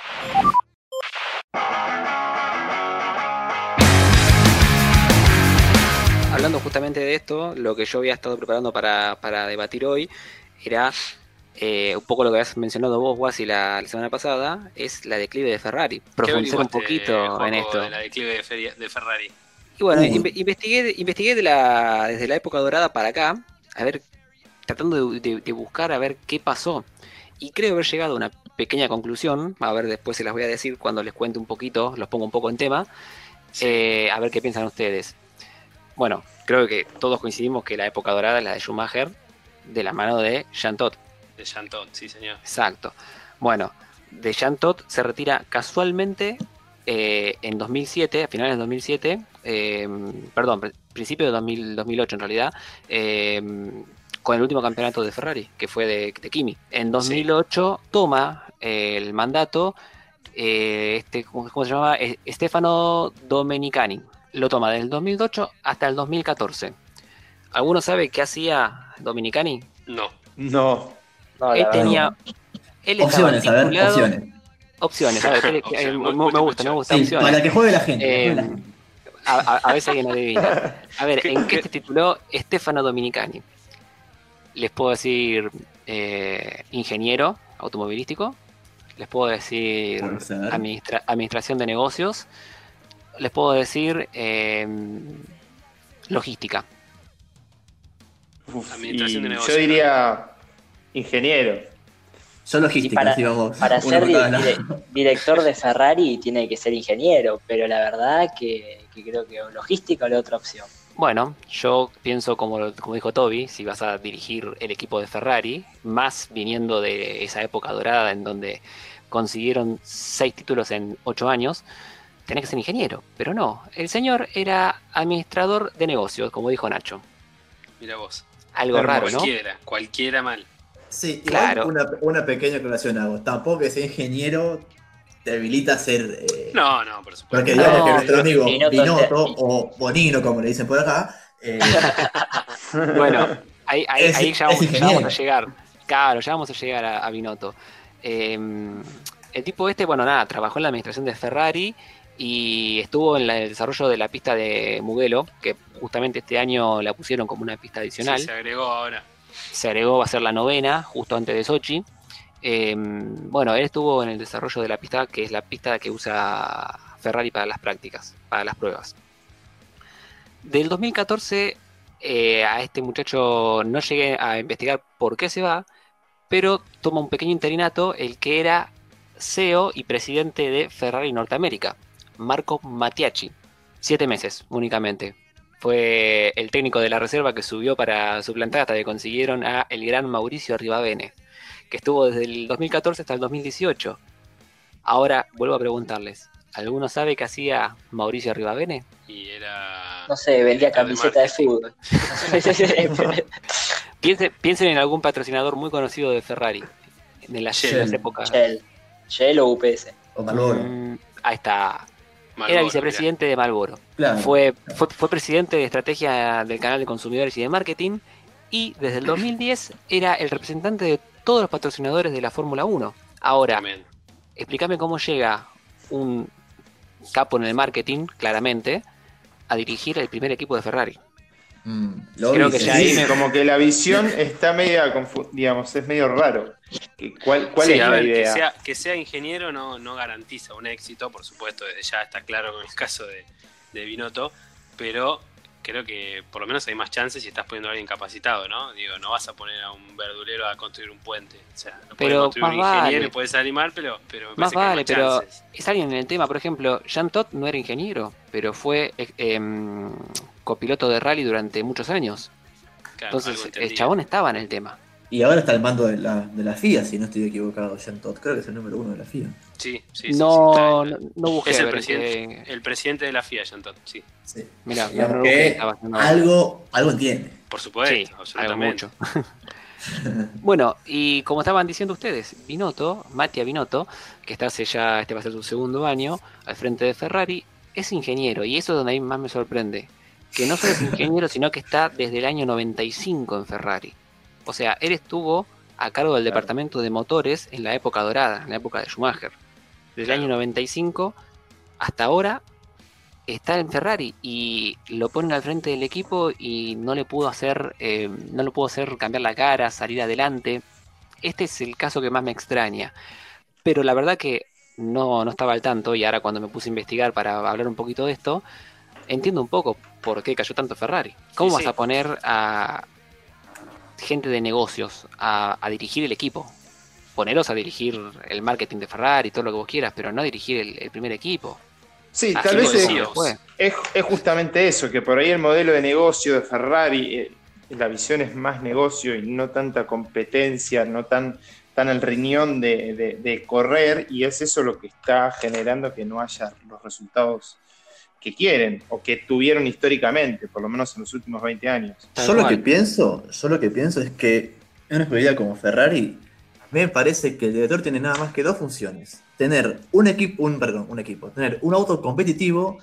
Hablando justamente de esto, lo que yo había estado preparando para, para debatir hoy era eh, un poco lo que habías mencionado vos, Guasi, la, la, semana pasada, es la declive de Ferrari. Profundizar un poquito en esto. la declive de, Ferrari. Y bueno, investigué, investigué de la, desde la época dorada para acá, a ver, tratando de, buscar a ver qué pasó. Y creo haber llegado a una pequeña conclusión, a ver, después se las voy a decir cuando les cuente un poquito, los pongo un poco en tema, eh, a ver qué piensan ustedes. Bueno, creo que todos coincidimos que la época dorada es la de Schumacher, de la mano de Jean Todt. De Jean Todt, sí señor. Exacto. Bueno, de Jean Todt se retira casualmente eh, en 2007, a finales de 2007, eh, perdón, principio de 2008 en realidad, eh, con el último campeonato de Ferrari, que fue de, Kimi. En 2008 toma el mandato, este, ¿cómo, se llamaba? Stefano Domenicani. Lo toma desde el 2008 hasta el 2014. ¿Alguno sabe qué hacía Dominicani? No. No. Él tenía. Él opciones, a ver, opciones. Opciones, a ver, me, gusta, me gusta. opciones. Para que juegue la gente. Eh, a, veces alguien adivina. A ver, ¿en qué se tituló Stefano Dominicani? Les puedo decir eh, ingeniero automovilístico. Les puedo decir administración de negocios. Les puedo decir eh, logística yo diría ingeniero. Yo logística, para, para ser director de Ferrari tiene que ser ingeniero, pero la verdad que, creo que logística o la otra opción. Bueno, yo pienso como, como dijo Toby, si vas a dirigir el equipo de Ferrari, más viniendo de esa época dorada en donde consiguieron seis títulos en ocho años, tenés que ser ingeniero, pero no, el señor era administrador de negocios, como dijo Nacho. Mira vos algo raro, cualquiera, Cualquiera mal. Sí, claro. Una, una, pequeña aclaración hago. Tampoco que sea ingeniero te habilita a ser. Eh, no, no, por supuesto. Porque digamos que nuestro amigo Binotto, o Bonino, como le dicen por acá. Eh, bueno, ahí, ahí, ya, vamos, a llegar. Claro, ya vamos a llegar a, a Binotto. Em, el tipo este, bueno, nada, trabajó en la administración de Ferrari y estuvo en el desarrollo de la pista de Mugello, que justamente este año la pusieron como una pista adicional. se agregó ahora. Se agregó, va a ser la novena, justo antes de Sochi. Em, bueno, él estuvo en el desarrollo de la pista, que es la pista que usa Ferrari para las prácticas, para las pruebas. Del 2014 eh, a este muchacho no llegué a investigar por qué se va, pero toma un pequeño interinato, el que era CEO y presidente de Ferrari Norteamérica. Marco Mattiacci. Siete meses únicamente. Fue el técnico de la reserva que subió para suplantar hasta que consiguieron a el gran Mauricio Rivabene, que estuvo desde el 2014 hasta el 2018. Ahora vuelvo a preguntarles, ¿alguno sabe qué hacía Mauricio Rivabene? Y era... No sé, vendía camiseta de fútbol. piensen, en algún patrocinador muy conocido de Ferrari, de la época. Shell. Shell o UPS. O Malboro. Mm, ahí está era vicepresidente de Malboro. Fue, fue, presidente de estrategia del canal de consumidores y de marketing. Y desde el 2010 era el representante de todos los patrocinadores de la Fórmula 1. Ahora, explícame cómo llega un capo en el marketing, claramente, a dirigir el primer equipo de Ferrari. Mm, Creo que ya sí, como que la visión está media, digamos, es medio raro. ¿Cuál, cuál es la idea? Que sea, que sea, ingeniero no, no garantiza un éxito, por supuesto, desde ya está claro con el caso de, de Binotto, pero creo que por lo menos hay más chances si estás poniendo a alguien capacitado, ¿no? Digo, no vas a poner a un verdulero a construir un puente. O sea, no puedes construir un ingeniero y puedes animar, pero, pero me más vale, pero es alguien en el tema. Por ejemplo, Jean Todt no era ingeniero, pero fue eh, em, copiloto de rally durante muchos años. Entonces, el chabón estaba en el tema. Y ahora está al mando de la, de la FIA, si no estoy equivocado, Jean Todt. Creo que es el número uno de la FIA. Sí, sí, sí. No, no, no busqué. Es el, presidente, el presidente de la FIA, Jean Todt, sí. sí. Mira, algo, algo entiende. Por supuesto, absolutamente. Mucho. bueno, y como estaban diciendo ustedes, Binotto, Mattia Binotto, que está hace ya, este va a ser su segundo año, al frente de Ferrari, es ingeniero, y eso es donde a mí más me sorprende. Que no solo es ingeniero, sino que está desde el año 95 en Ferrari. O sea, él estuvo a cargo del departamento de motores en la época dorada, en la época de Schumacher. Desde el año 95 hasta ahora está en Ferrari y lo ponen al frente del equipo y no le pudo hacer, eh, no lo pudo hacer cambiar la cara, salir adelante. Este es el caso que más me extraña. Pero la verdad que no, no estaba al tanto y ahora cuando me puse a investigar para hablar un poquito de esto, entiendo un poco por qué cayó tanto Ferrari. ¿Cómo vas a poner a, gente de negocios a, dirigir el equipo. Poneros a dirigir el marketing de Ferrari y todo lo que vos quieras, pero no a dirigir el, primer equipo. Sí, tal vez es, es, justamente eso, que por ahí el modelo de negocio de Ferrari, eh, la visión es más negocio y no tanta competencia, no tan, tan el riñón de, de correr, y es eso lo que está generando que no haya los resultados que quieren o que tuvieron históricamente, por lo menos en los últimos 20 años. Yo lo que pienso, yo lo que pienso es que en una escudería como Ferrari, me parece que el director tiene nada más que dos funciones. Tener un equipo, un, perdón, un equipo, tener un auto competitivo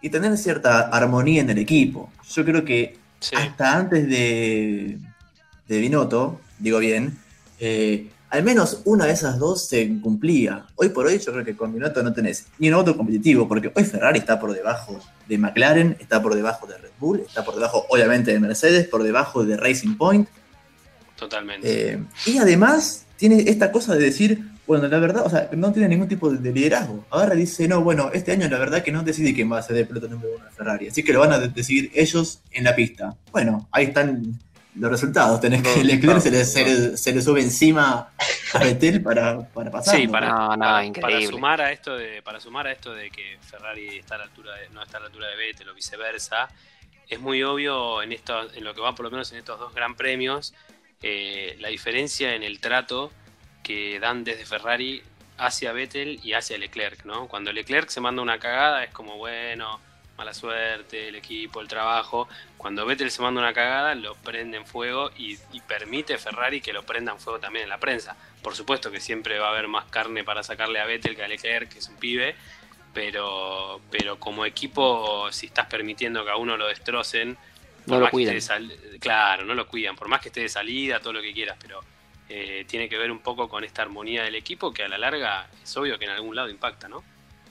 y tener cierta armonía en el equipo. Yo creo que hasta antes de, de Binotto, digo bien, eh, al menos una de esas dos se cumplía. Hoy por hoy yo creo que con Binotto no tenés ni un auto competitivo, porque hoy Ferrari está por debajo de McLaren, está por debajo de Red Bull, está por debajo obviamente de Mercedes, por debajo de Racing Point. Totalmente. Eh, y además tiene esta cosa de decir, bueno, la verdad, o sea, no tiene ningún tipo de liderazgo. Ahora dice, no, bueno, este año la verdad que no decide quién va a ser el piloto número uno de Ferrari, así que lo van a decidir ellos en la pista. Bueno, ahí están los resultados. Tenés que Leclerc se, le, se, le, sube encima a Vettel para, para pasar. Sí, para, para, sumar a esto de, para sumar a esto de que Ferrari está a la altura de, no está a la altura de Vettel o viceversa, es muy obvio en esto, en lo que va por lo menos en estos dos gran premios, eh, la diferencia en el trato que dan desde Ferrari hacia Vettel y hacia Leclerc, ¿no? Cuando Leclerc se manda una cagada es como bueno mala suerte, el equipo, el trabajo. Cuando Vettel se manda una cagada, lo prende en fuego y, permite Ferrari que lo prenda en fuego también en la prensa. Por supuesto que siempre va a haber más carne para sacarle a Vettel que a Leclerc, que es un pibe, pero, pero como equipo, si estás permitiendo que a uno lo destrocen, no lo cuidan. claro, no lo cuidan, por más que esté de salida, todo lo que quieras, pero eh, tiene que ver un poco con esta armonía del equipo que a la larga es obvio que en algún lado impacta, ¿no?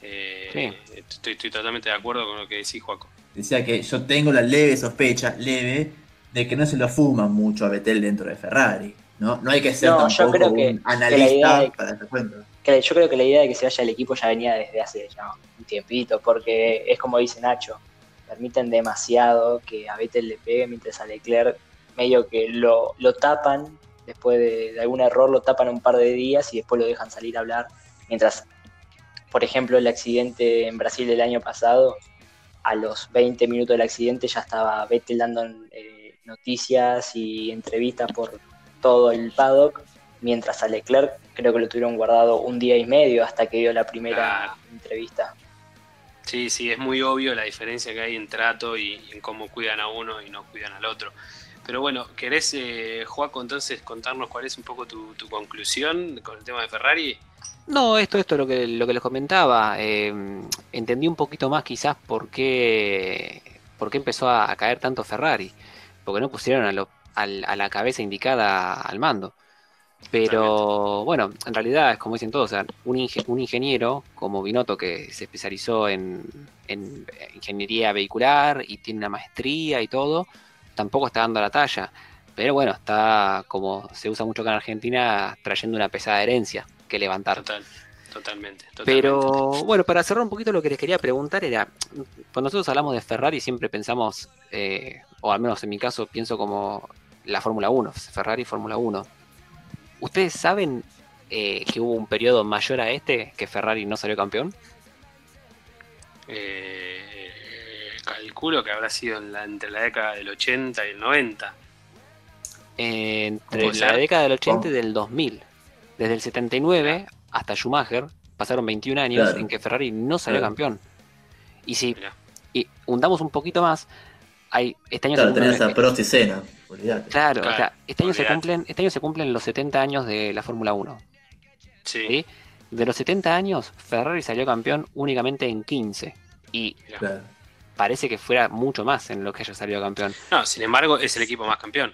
Eh, estoy, totalmente de acuerdo con lo que decís, Juaco. Decía que yo tengo la leve sospecha, leve, de que no se lo fuman mucho a Betel dentro de Ferrari. No, no hay que ser tampoco un analista para darse cuenta. yo creo que la idea de que se vaya el equipo ya venía desde hace ya un tiempito, porque es como dice Nacho, permiten demasiado que a Vettel le pegue mientras a Leclerc medio que lo, lo tapan, después de, de, algún error lo tapan un par de días y después lo dejan salir a hablar, mientras por ejemplo, el accidente en Brasil del año pasado, a los 20 minutos del accidente ya estaba Vettel dando eh, noticias y entrevistas por todo el paddock, mientras a Leclerc creo que lo tuvieron guardado un día y medio hasta que dio la primera entrevista. Sí, sí, es muy obvio la diferencia que hay en trato y en cómo cuidan a uno y no cuidan al otro. Pero bueno, ¿querés, eh, Joaco, entonces contarnos cuál es un poco tu, tu conclusión con el tema de Ferrari? No, esto, esto es lo que, lo que les comentaba. Em, entendí un poquito más quizás por qué, por qué empezó a, caer tanto Ferrari. Porque no pusieron a, lo, a, la cabeza indicada al mando. Pero bueno, en realidad es como dicen todos, o sea, un, ingeniero como Binotto que se especializó en, ingeniería vehicular y tiene una maestría y todo, tampoco está dando la talla. Pero bueno, está como se usa mucho acá en Argentina, trayendo una pesada herencia que levantar. Total, totalmente, Pero bueno, para cerrar un poquito lo que les quería preguntar era, cuando nosotros hablamos de Ferrari siempre pensamos, eh, o al menos en mi caso pienso como la Fórmula 1, Ferrari Fórmula 1 ¿Ustedes saben eh, que hubo un periodo mayor a este que Ferrari no salió campeón? Eh, calculo que habrá sido entre la década del 80 y el 90. entre la década del 80 y del 2000. Desde el 79 hasta Schumacher pasaron 21 años en que Ferrari no salió campeón. Y si y hundamos un poquito más, hay este año claro, tenés a Prost y Claro, o sea, este año, se cumplen, este año se cumplen los 70 años de la Fórmula 1. Sí. De los 70 años, Ferrari salió campeón únicamente en 15. Y parece que fuera mucho más en lo que haya salido campeón. No, sin embargo, es el equipo más campeón.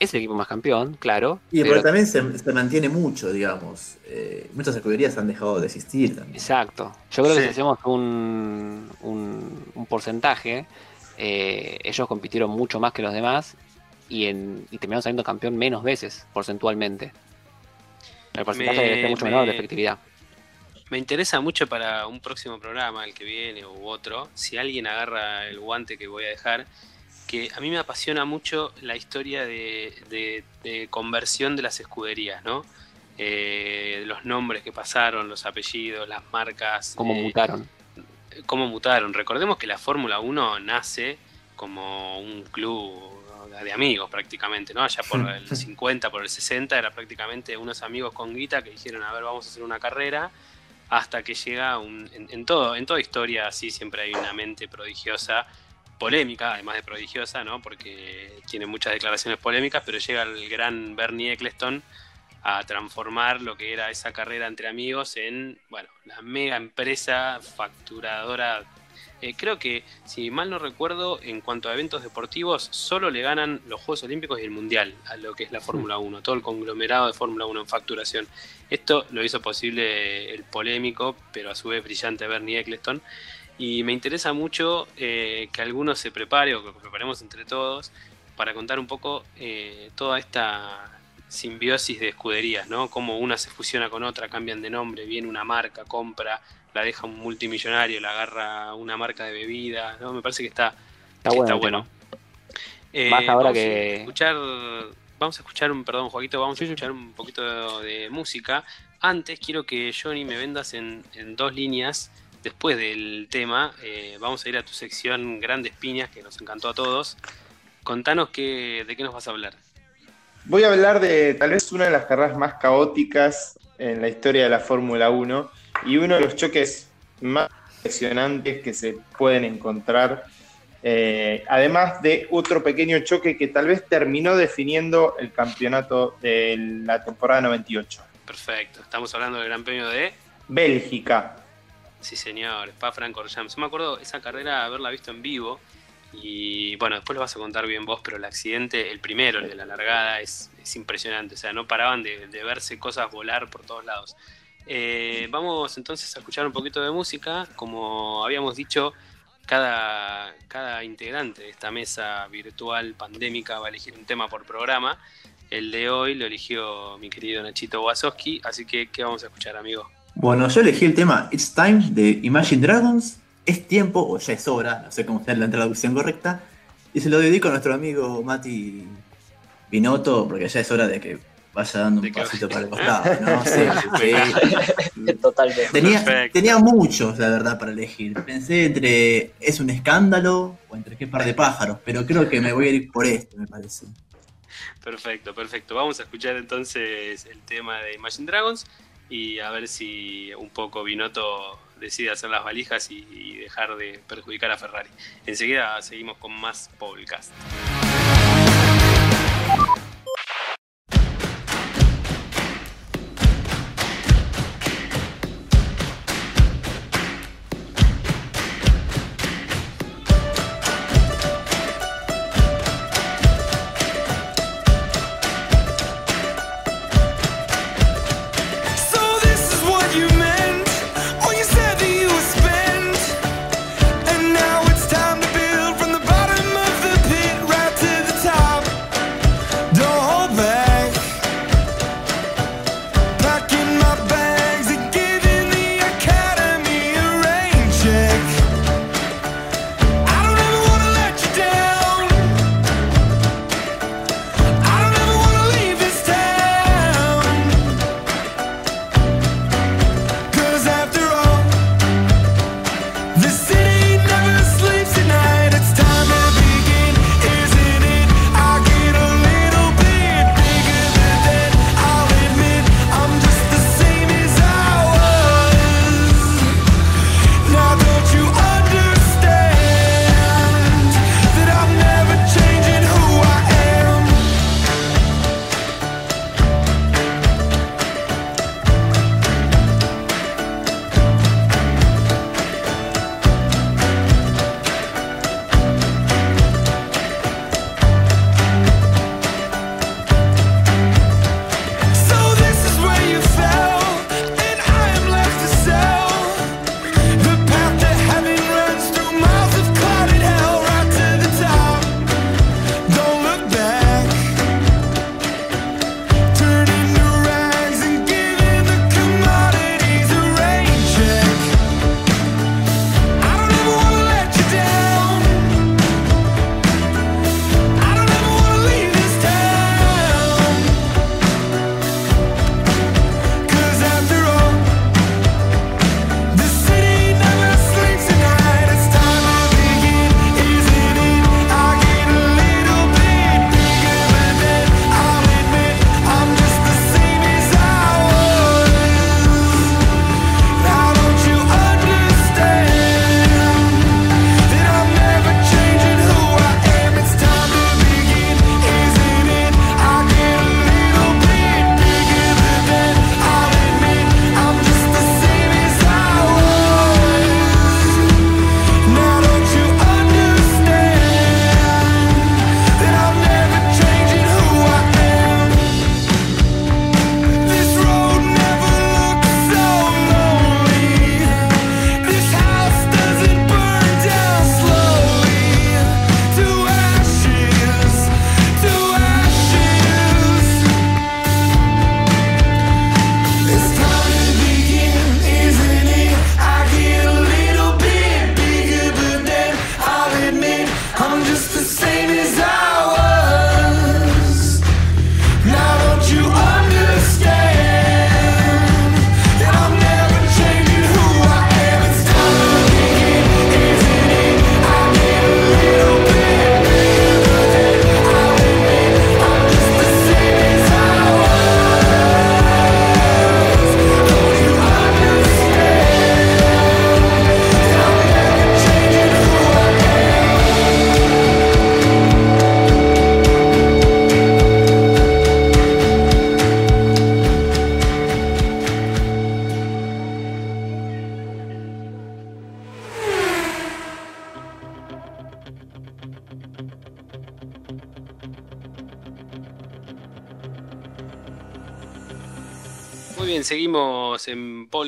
Es el equipo más campeón, claro. Y pero, también se, mantiene mucho, digamos. Eh, muchas escuderías han dejado de existir también. Exacto. Yo creo que si hacemos un, un, porcentaje, eh, ellos compitieron mucho más que los demás y, en, y terminaron saliendo campeón menos veces, porcentualmente. El porcentaje es mucho menor de efectividad. Me interesa mucho para un próximo programa, el que viene u otro, si alguien agarra el guante que voy a dejar, que a mí me apasiona mucho la historia de, conversión de las escuderías, ¿no? Eh, los nombres que pasaron, los apellidos, las marcas. ¿Cómo eh, mutaron? ¿Cómo mutaron? Recordemos que la Fórmula 1 nace como un club de amigos prácticamente, ¿no? Allá por el 50, por el 60, era prácticamente unos amigos con guita que dijeron, a ver, vamos a hacer una carrera, hasta que llega un, en, todo, en toda historia así siempre hay una mente prodigiosa, polémica, además de prodigiosa, ¿no? Porque tiene muchas declaraciones polémicas, pero llega el gran Bernie Eccleston a transformar lo que era esa carrera entre amigos en, bueno, la mega empresa facturadora eh, creo que, si mal no recuerdo, en cuanto a eventos deportivos, solo le ganan los Juegos Olímpicos y el Mundial a lo que es la Fórmula 1, todo el conglomerado de Fórmula 1 en facturación. Esto lo hizo posible el polémico, pero a su vez brillante Bernie Eccleston. Y me interesa mucho eh, que algunos se prepare o que preparemos entre todos para contar un poco eh, toda esta simbiosis de escuderías, ¿no? Cómo una se fusiona con otra, cambian de nombre, viene una marca, compra, la deja un multimillonario, la agarra una marca de bebida, ¿no? Me parece que está, está bueno. Eh, Más ahora vamos que... A escuchar, vamos a escuchar un, perdón, Joaquito, vamos a escuchar un poquito de, música. Antes quiero que Johnny me vendas en, dos líneas. Después del tema, eh, vamos a ir a tu sección Grandes Piñas, que nos encantó a todos. Contanos qué, de qué nos vas a hablar. Voy a hablar de tal vez una de las carreras más caóticas en la historia de la Fórmula 1 y uno de los choques más impresionantes que se pueden encontrar. Eh, además de otro pequeño choque que tal vez terminó definiendo el campeonato de la temporada 98. Perfecto, estamos hablando del Gran Premio de Bélgica. Sí, señor, Spa Francorchamps. Yo me acuerdo esa carrera haberla visto en vivo y bueno, después lo vas a contar bien vos, pero el accidente, el primero, el de la largada, es, impresionante. O sea, no paraban de verse cosas volar por todos lados. Eh, vamos entonces a escuchar un poquito de música. Como habíamos dicho, cada, cada integrante de esta mesa virtual pandémica va a elegir un tema por programa. El de hoy lo eligió mi querido Nachito Wasowski, así que ¿qué vamos a escuchar, amigo? Bueno, yo elegí el tema It's Time de Imagine Dragons. Es tiempo, o ya es hora, no sé cómo está la traducción correcta. Y se lo dedico a nuestro amigo Mati Binotto, porque ya es hora de que vaya dando un pasito para el costado, ¿no? Sí, Totalmente. Tenía, tenía, muchos, la verdad, para elegir. Pensé entre es un escándalo o entre qué par de pájaros, pero creo que me voy a ir por este, me parece. Perfecto, perfecto. Vamos a escuchar entonces el tema de Imagine Dragons y a ver si un poco Binotto decide hacer las valijas y, y dejar de perjudicar a Ferrari. Enseguida seguimos con más podcast.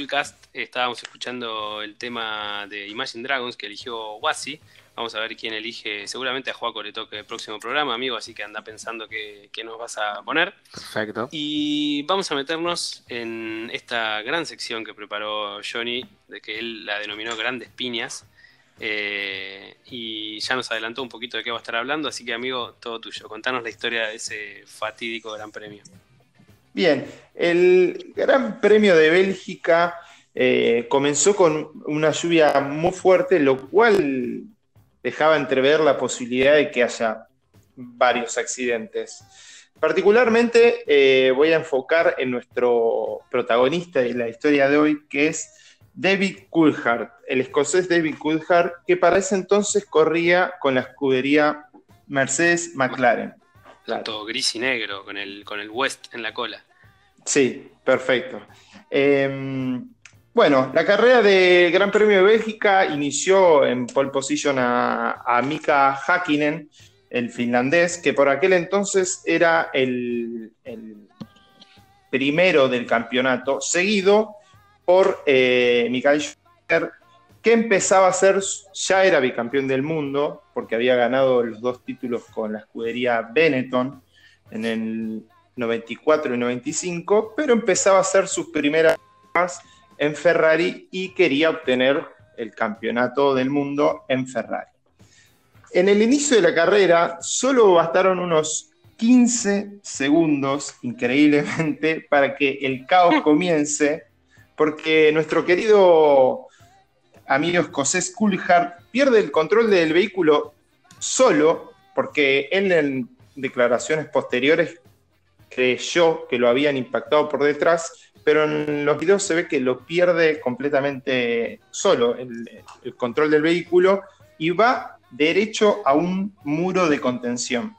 Podcast. Estábamos escuchando el tema de Imagine Dragons que eligió Wasi. Vamos a ver quién elige. Seguramente a Juaco le toque el próximo programa, amigo, así que anda pensando qué, nos vas a poner. Perfecto. Y vamos a meternos en esta gran sección que preparó Johnny, de que él la denominó Grandes Piñas. Eh, y ya nos adelantó un poquito de qué va a estar hablando, así que amigo, todo tuyo. Contanos la historia de ese fatídico Gran Premio. Bien, el Gran Premio de Bélgica eh, comenzó con una lluvia muy fuerte, lo cual dejaba entrever la posibilidad de que haya varios accidentes. Particularmente eh, voy a enfocar en nuestro protagonista de la historia de hoy, que es David Coulthard, el escocés David Coulthard, que para ese entonces corría con la escudería Mercedes McLaren. Todo gris y negro, con el, con el West en la cola. Sí, perfecto. Em, bueno, la carrera de Gran Premio de Bélgica inició en pole position a, Mika Hakkinen, el finlandés, que por aquel entonces era el, primero del campeonato, seguido por eh, Mikael Schumacher, que empezaba a ser, ya era bicampeón del mundo, porque había ganado los dos títulos con la escudería Benetton en el 94 y 95, pero empezaba a hacer sus primeras en Ferrari y quería obtener el campeonato del mundo en Ferrari. En el inicio de la carrera solo bastaron unos 15 segundos, increíblemente, para que el caos comience, porque nuestro querido amigo escocés Coulthard pierde el control del vehículo solo, porque él en declaraciones posteriores creyó que lo habían impactado por detrás, pero en los videos se ve que lo pierde completamente solo, el, control del vehículo, y va derecho a un muro de contención.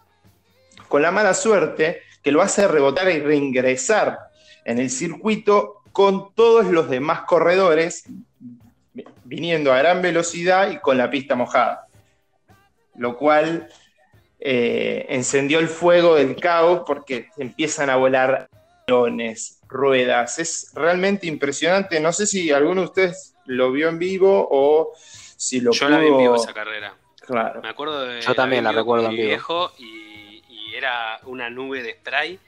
Con la mala suerte que lo hace rebotar y reingresar en el circuito con todos los demás corredores viniendo a gran velocidad y con la pista mojada. Lo cual eh, encendió el fuego del caos porque empiezan a volar aviones, ruedas. Es realmente impresionante. No sé si alguno de ustedes lo vio en vivo o si lo Yo la vi en vivo esa carrera. Claro. Me acuerdo de. Yo también la recuerdo en vivo. viejo y, y era una nube de spray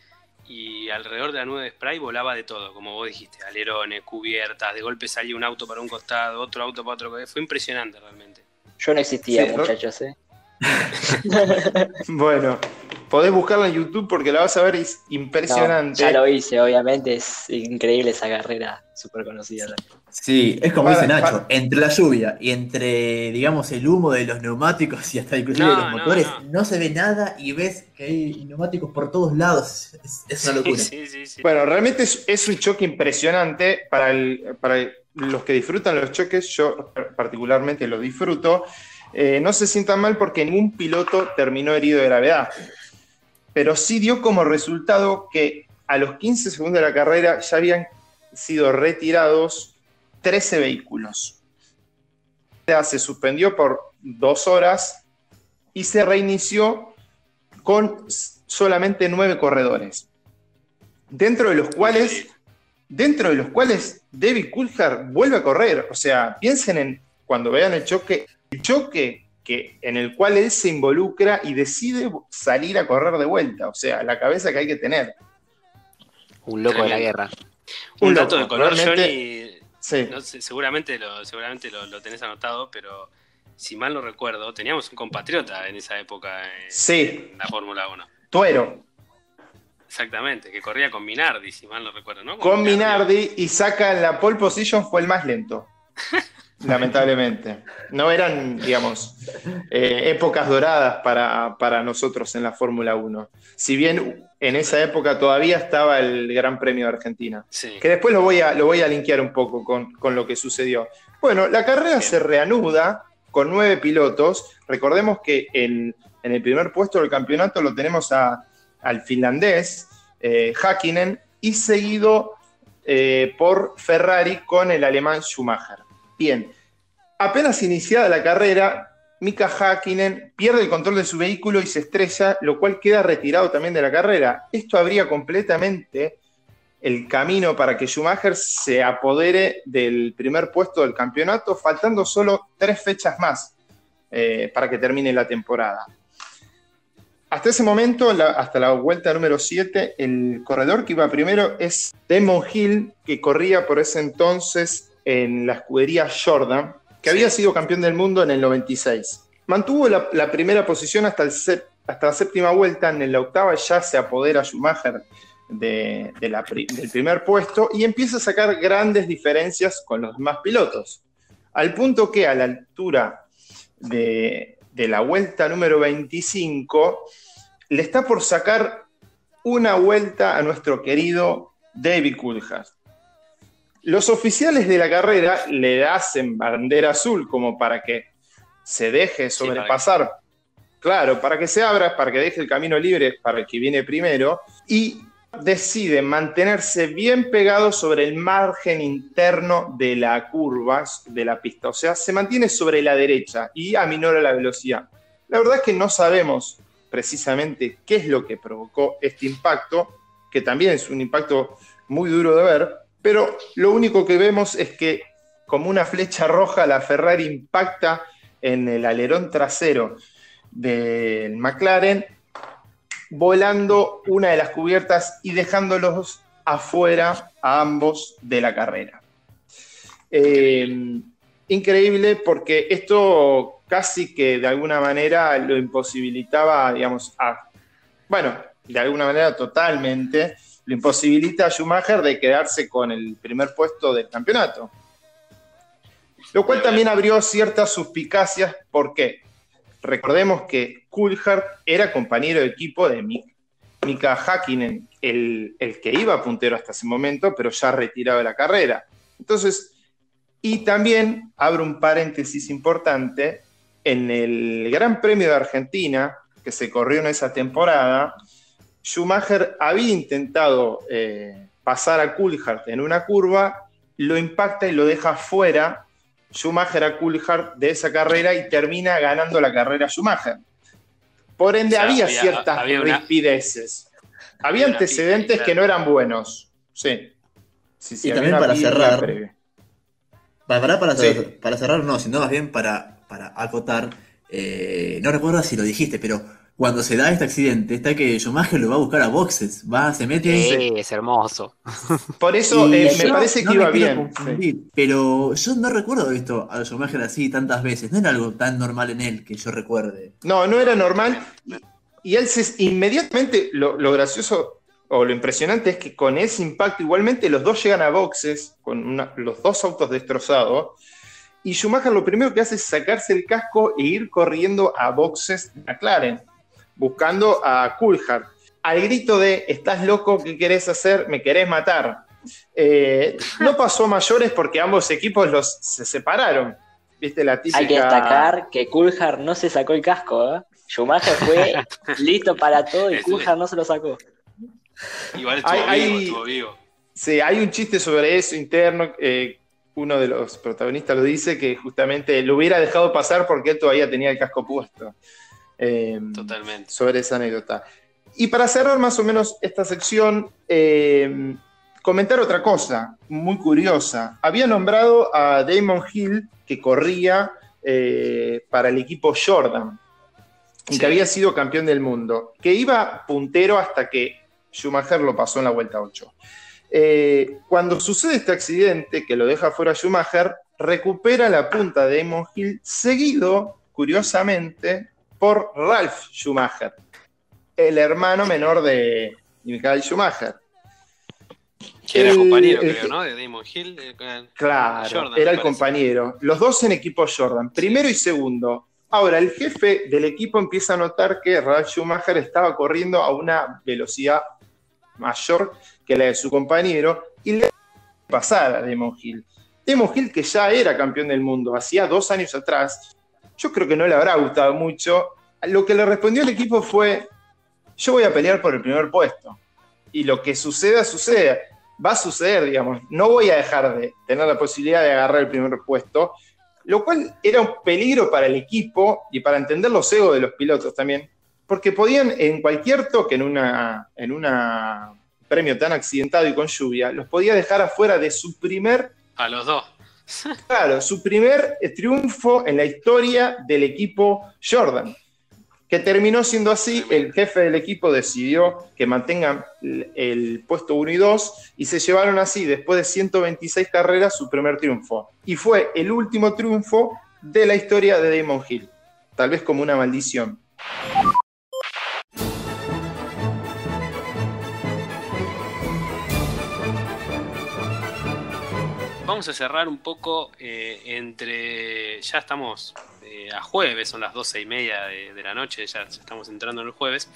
y alrededor de la nube de spray volaba de todo, como vos dijiste, alerones, cubiertas, de golpe salía un auto para un costado, otro auto para otro. Fue impresionante realmente. Yo no existía, muchachos, ¿eh? bueno, podés buscarla en YouTube porque la vas a ver, es impresionante. ya lo hice, obviamente, es increíble esa carrera, súper conocida. Sí, es como dice Nacho, entre la lluvia y entre, digamos, el humo de los neumáticos y hasta inclusive de los motores, no, se ve nada y ves que hay neumáticos por todos lados. Es, una locura. bueno, realmente es, un choque impresionante para, para los que disfrutan los choques, yo particularmente lo disfruto. Eh, no se sientan mal porque ningún piloto terminó herido de gravedad, pero sí dio como resultado que a los 15 segundos de la carrera ya habían sido retirados 13 vehículos. Se suspendió por dos horas y se reinició con solamente nueve corredores, dentro de los cuales, dentro de los cuales David Coulthard vuelve a correr. O sea, piensen en cuando vean el choque choque que, en el cual él se involucra y decide salir a correr de vuelta. O sea, la cabeza que hay que tener. Un loco de la guerra. Un, dato de color, Johnny. seguramente lo, seguramente lo, tenés anotado, pero si mal no recuerdo, teníamos un compatriota en esa época en, la Fórmula 1. Tuero. Exactamente, que corría con Minardi, si mal no recuerdo, ¿no? Con, Minardi, y saca en la pole position, fue el más lento. Lamentablemente. No eran, digamos, eh, épocas doradas para, nosotros en la Fórmula 1. Si bien en esa época todavía estaba el Gran Premio de Argentina. Que después lo voy a, lo voy a linkear un poco con, lo que sucedió. Bueno, la carrera se reanuda con nueve pilotos. Recordemos que en, el primer puesto del campeonato lo tenemos al finlandés, eh, Hakkinen, y seguido eh, por Ferrari con el alemán Schumacher. Bien, apenas iniciada la carrera, Mika Hakkinen pierde el control de su vehículo y se estrella, lo cual queda retirado también de la carrera. Esto habría completamente el camino para que Schumacher se apodere del primer puesto del campeonato, faltando solo tres fechas más eh, para que termine la temporada. Hasta ese momento, hasta la vuelta número 7, el corredor que iba primero es Damon Hill, que corría por ese entonces en la escudería Jordan, que había sido campeón del mundo en el 96. Mantuvo la, primera posición hasta, hasta la séptima vuelta, en la octava ya se apodera Schumacher de, del primer puesto y empieza a sacar grandes diferencias con los demás pilotos. Al punto que a la altura de, la vuelta número 25, le está por sacar una vuelta a nuestro querido David Coulthard. Los oficiales de la carrera le hacen bandera azul como para que se deje sobrepasar. claro, para que se abra, para que deje el camino libre para el que viene primero. Y decide mantenerse bien pegado sobre el margen interno de la curva de la pista, o sea, se mantiene sobre la derecha y aminora la velocidad. La verdad es que no sabemos precisamente qué es lo que provocó este impacto, que también es un impacto muy duro de ver, pero lo único que vemos es que como una flecha roja la Ferrari impacta en el alerón trasero del McLaren volando una de las cubiertas y dejándolos afuera a ambos de la carrera. Eh, increíble porque esto casi que de alguna manera lo imposibilitaba, digamos, a, bueno, de alguna manera totalmente, lo imposibilita a Schumacher de quedarse con el primer puesto del campeonato. Lo cual también abrió ciertas suspicacias. ¿Por qué? Recordemos que Coulthard era compañero de equipo de Mika Hakkinen, el, el, que iba puntero hasta ese momento, pero ya retirado de la carrera. Entonces, y también abro un paréntesis importante, en el Gran Premio de Argentina, que se corrió en esa temporada, Schumacher había intentado eh, pasar a Coulthard en una curva, lo impacta y lo deja fuera Schumacher a Coulthard de esa carrera y termina ganando la carrera Schumacher. Por ende, había, ciertas rispideces. Había, antecedentes que no eran buenos. Sí. y también para cerrar. Para, para, para, cerrar, no, sino más bien para, para acotar. Eh, no recuerdo si lo dijiste, pero cuando se da este accidente, está que Schumacher lo va a buscar a boxes, va, se mete Sí, es hermoso. Por eso eh, me parece que iba bien. Pero yo no recuerdo visto a Schumacher así tantas veces, no era algo tan normal en él que yo recuerde. No, no era normal. Y él se, inmediatamente, lo, gracioso o lo impresionante es que con ese impacto igualmente los dos llegan a boxes, con los dos autos destrozados. Y Schumacher lo primero que hace es sacarse el casco e ir corriendo a boxes de McLaren buscando a Coulthard. Al grito de, ¿estás loco? ¿Qué querés hacer? ¿Me querés matar? Eh, no pasó mayores porque ambos equipos los, se separaron. ¿Viste la Hay que destacar que Coulthard no se sacó el casco. ¿eh? Schumacher fue listo para todo y Coulthard no se lo sacó. Igual estuvo vivo, estuvo vivo. Sí, hay un chiste sobre eso interno. Eh, uno de los protagonistas lo dice que justamente lo hubiera dejado pasar porque él todavía tenía el casco puesto. Em, Totalmente. sobre esa anécdota. Y para cerrar más o menos esta sección, em, comentar otra cosa muy curiosa. Había nombrado a Damon Hill, que corría eh, para el equipo Jordan, y que había sido campeón del mundo, que iba puntero hasta que Schumacher lo pasó en la vuelta 8. Eh, cuando sucede este accidente que lo deja fuera Schumacher, recupera la punta de Damon Hill, seguido, curiosamente, por Ralph Schumacher, el hermano menor de Michael Schumacher. era el, compañero, creo, ¿no? De Damon Hill. claro, era el compañero. Los dos en equipo Jordan, primero y segundo. Ahora, el jefe del equipo empieza a notar que Ralph Schumacher estaba corriendo a una velocidad mayor que la de su compañero y le pasar a Damon Hill. Damon Hill, que ya era campeón del mundo hacía dos años atrás, yo creo que no le habrá gustado mucho. Lo que le respondió el equipo fue, yo voy a pelear por el primer puesto. Y lo que suceda, suceda. Va a suceder, digamos. No voy a dejar de tener la posibilidad de agarrar el primer puesto. Lo cual era un peligro para el equipo y para entender los egos de los pilotos también. Porque podían en cualquier toque, en una, en una premio tan accidentado y con lluvia, los podía dejar afuera de su primer... A los dos. Claro, su primer triunfo en la historia del equipo Jordan que terminó siendo así, el jefe del equipo decidió que mantengan el puesto 1 y 2 y se llevaron así, después de 126 carreras, su primer triunfo. Y fue el último triunfo de la historia de Damon Hill, tal vez como una maldición. Vamos a cerrar un poco eh, entre. Ya estamos eh, a jueves, son las doce y media de, la noche, ya, estamos entrando en el jueves.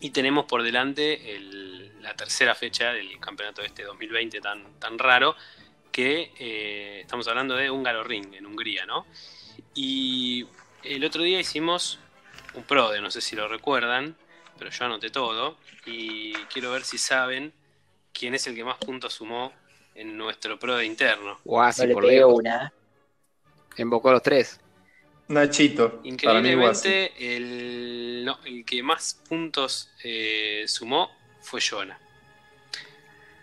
Y tenemos por delante la tercera fecha del campeonato de este 2020 tan, tan raro, que eh, estamos hablando de Húngaro Ring en Hungría, ¿no? Y el otro día hicimos un pro de, no sé si lo recuerdan, pero yo anoté todo y quiero ver si saben quién es el que más puntos sumó en nuestro pro de interno. Guasi, por le una. Invocó a los tres. Nachito. Increíblemente, el, el que más puntos eh, sumó fue Jonah.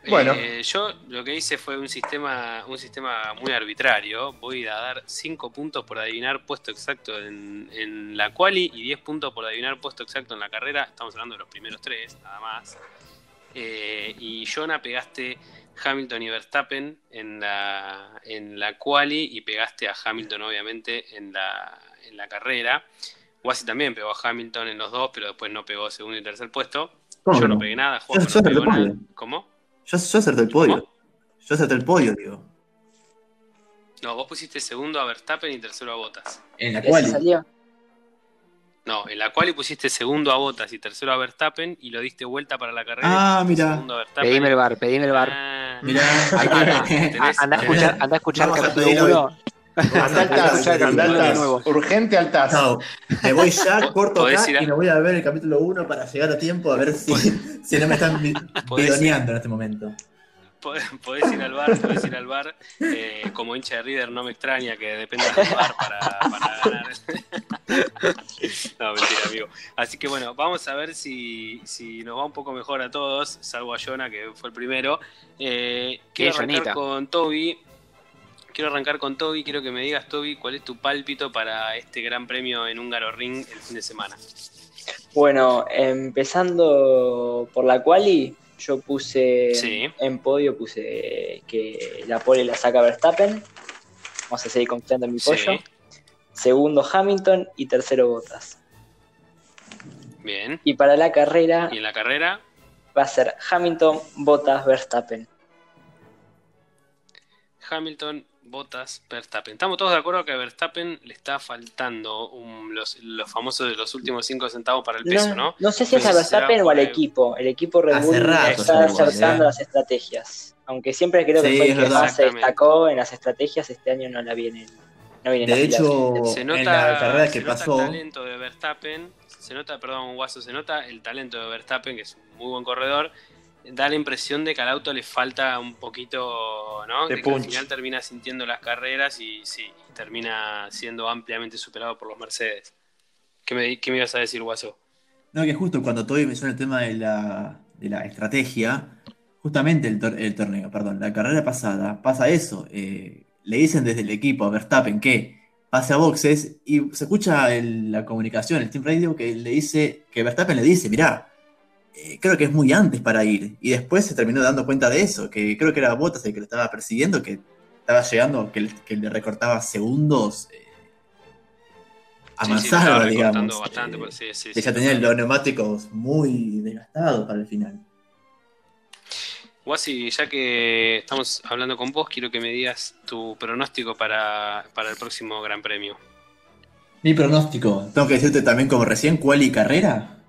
Bueno. Eh, yo lo que hice fue un sistema, un sistema muy arbitrario. Voy a dar 5 puntos por adivinar puesto exacto en, en, la quali y 10 puntos por adivinar puesto exacto en la carrera. Estamos hablando de los primeros tres, nada más. Eh, y Jonah pegaste Hamilton y Verstappen en la, en la quali y pegaste a Hamilton obviamente en la, en la carrera. Wasi también pegó a Hamilton en los dos, pero después no pegó segundo y tercer puesto. Yo no? pegué nada, Juan no pegó nada. ¿Cómo? Yo, yo acerté el podio. Yo acerté el podio, digo. No, vos pusiste segundo a Verstappen y tercero a Bottas. En la quali. salió? No, en la cual pusiste segundo a Botas y tercero a Verstappen y lo diste vuelta para la carrera. Ah, mira. Pedime el bar, pedime el bar. Ah, mira. anda, a escuchar, anda a escuchar el capítulo 1. Anda al TAS, urgente al TAS. No, me voy ya, corto acá y me voy a ver el capítulo 1 para llegar a tiempo a ver si, si no me están bidoneando en este momento podés ir al bar, podés ir al bar. Eh, como hincha de River no me extraña que dependa del bar para, ganar. no, mentira, amigo. Así que bueno, vamos a ver si, si nos va un poco mejor a todos, salvo a Jonah, que fue el primero. Eh, quiero arrancar con Toby. Quiero arrancar con Toby, quiero que me digas, Toby, cuál es tu pálpito para este gran premio en Húngaro Ring el fin de semana. Bueno, empezando por la quali, yo puse en podio, puse que la pole la saca Verstappen. Vamos a seguir confiando en mi pollo. Segundo Hamilton y tercero Bottas. Bien. Y para la carrera. ¿Y en la carrera? Va a ser Hamilton, Bottas, Verstappen. Hamilton, Botas, Verstappen. Estamos todos de acuerdo que a Verstappen le está faltando los, famosos de los últimos 5 centavos para el peso, ¿no? No, sé si es a Verstappen o al equipo. El equipo Red Bull está acertando las estrategias. Aunque siempre creo que fue el que más se destacó en las estrategias, este año no la viene. No viene de hecho, se nota, en la carrera que pasó. el talento de Verstappen, se nota, perdón, Guaso, se nota el talento de Verstappen, que es un muy buen corredor, da la impresión de que al auto le falta un poquito, ¿no? De que al final termina sintiendo las carreras y sí, termina siendo ampliamente superado por los Mercedes. ¿Qué me, qué me ibas a decir, Guaso? No, que justo cuando Toby menciona el tema de la, de la estrategia, justamente el, el, torneo, perdón, la carrera pasada, pasa eso. Eh, le dicen desde el equipo a Verstappen que pase a boxes y se escucha la comunicación, el Team Radio, que le dice, que Verstappen le dice, mirá, eh, creo que es muy antes para ir. Y después se terminó dando cuenta de eso, que creo que era Bottas el que lo estaba persiguiendo, que estaba llegando, que, le recortaba segundos eh, a manzana, digamos. Bastante, que ya tenía los neumáticos muy desgastados para el final. Wasi, ya que estamos hablando con vos, quiero que me digas tu pronóstico para, para el próximo Gran Premio. Mi pronóstico, tengo que decirte también como recién, ¿cuál y carrera?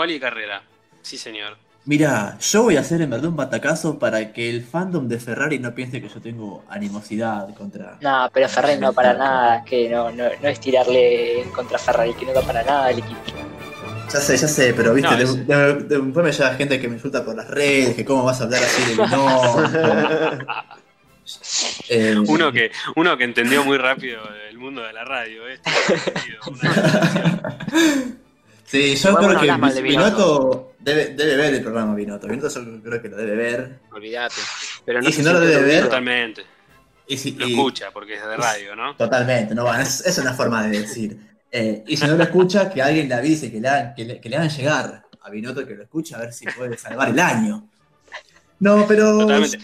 ¿Cuál y carrera? Sí, señor. Mira, yo voy a hacer en verdad un batacazo para que el fandom de Ferrari no piense que yo tengo animosidad contra. No, pero Ferrari no para nada, que no, no, no es tirarle contra Ferrari, que no da para nada el equipo. Ya sé, ya sé, pero viste, después me llega gente que me insulta por las redes, que cómo vas a hablar así de no. Eh, uno, que, uno que entendió muy rápido el mundo de la radio, ¿eh? Sí, yo creo que Binotto, debe, debe ver el programa Vinoto. Vinoto yo creo que lo debe ver. Olvídate. Pero no y si no lo debe ver. Totalmente. Y si, lo escucha porque es de radio, ¿no? Totalmente, no, es, es una forma de decir. Eh, y si no lo escucha, que alguien le avise, que le, hagan, que le, que le hagan llegar a Vinoto que lo escuche a ver si puede salvar el año. No, pero. Totalmente.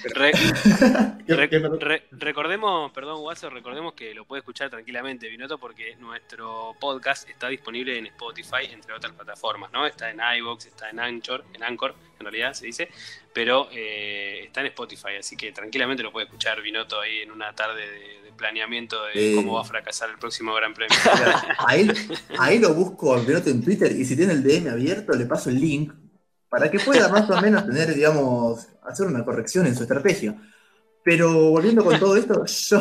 recordemos, perdón, Guaso, recordemos que lo puede escuchar tranquilamente, Vinoto, porque nuestro podcast está disponible en Spotify, entre otras plataformas, ¿no? Está en iBox, está en Anchor, en Anchor, en realidad se dice, pero eh, está en Spotify, así que tranquilamente lo puede escuchar Vinoto ahí en una tarde de, planeamiento de cómo va a fracasar el próximo Gran Premio. ahí, ahí lo busco Vinoto en Twitter y si tiene el DM abierto, le paso el link para que pueda más o menos tener, digamos, hacer una corrección en su estrategia. Pero volviendo con todo esto, yo